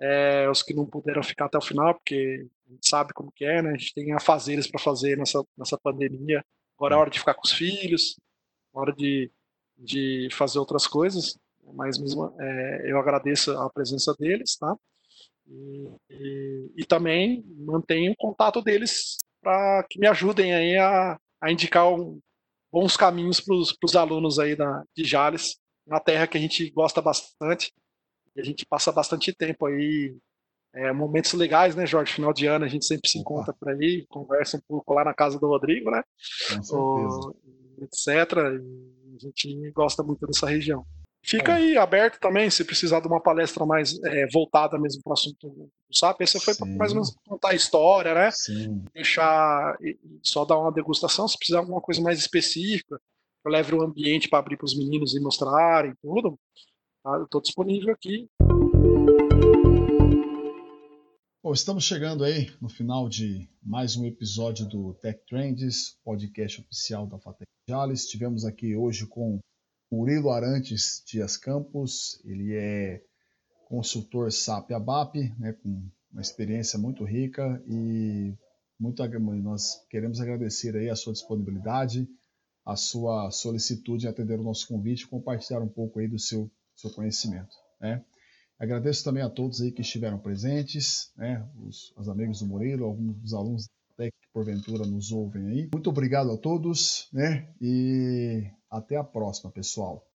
[SPEAKER 3] É, os que não puderam ficar até o final, porque a gente sabe como que é, né? A gente tem afazeres para fazer nessa, nessa pandemia. Agora é hora de ficar com os filhos, hora de, de fazer outras coisas. Mas mesmo é, eu agradeço a presença deles, tá? E, e, e também mantenho o contato deles para que me ajudem aí a, a indicar um, bons caminhos para os alunos aí da, de Jales, uma terra que a gente gosta bastante, e a gente passa bastante tempo aí, é, momentos legais, né, Jorge? Final de ano a gente sempre se encontra por aí, conversa um pouco lá na casa do Rodrigo, né?
[SPEAKER 1] Com
[SPEAKER 3] etc. E a gente gosta muito dessa região. Fica aí aberto também, se precisar de uma palestra mais é, voltada mesmo para o assunto do SAP. Essa foi para mais ou menos contar a história, né?
[SPEAKER 1] Sim.
[SPEAKER 3] Deixar, só dar uma degustação. Se precisar de alguma coisa mais específica, eu levo o ambiente para abrir para os meninos e mostrarem tudo. Tá? Eu estou disponível aqui.
[SPEAKER 1] Bom, estamos chegando aí no final de mais um episódio do Tech Trends, podcast oficial da Fatec Jales. Estivemos aqui hoje com Murilo Arantes Dias Campos, ele é consultor SAP ABAP, né, com uma experiência muito rica e muito nós queremos agradecer aí a sua disponibilidade, a sua solicitude em atender o nosso convite e compartilhar um pouco aí do seu, seu conhecimento, né? Agradeço também a todos aí que estiveram presentes, né, os, os amigos do Murilo, alguns dos alunos porventura nos ouvem aí. Muito obrigado a todos, né? E até a próxima, pessoal.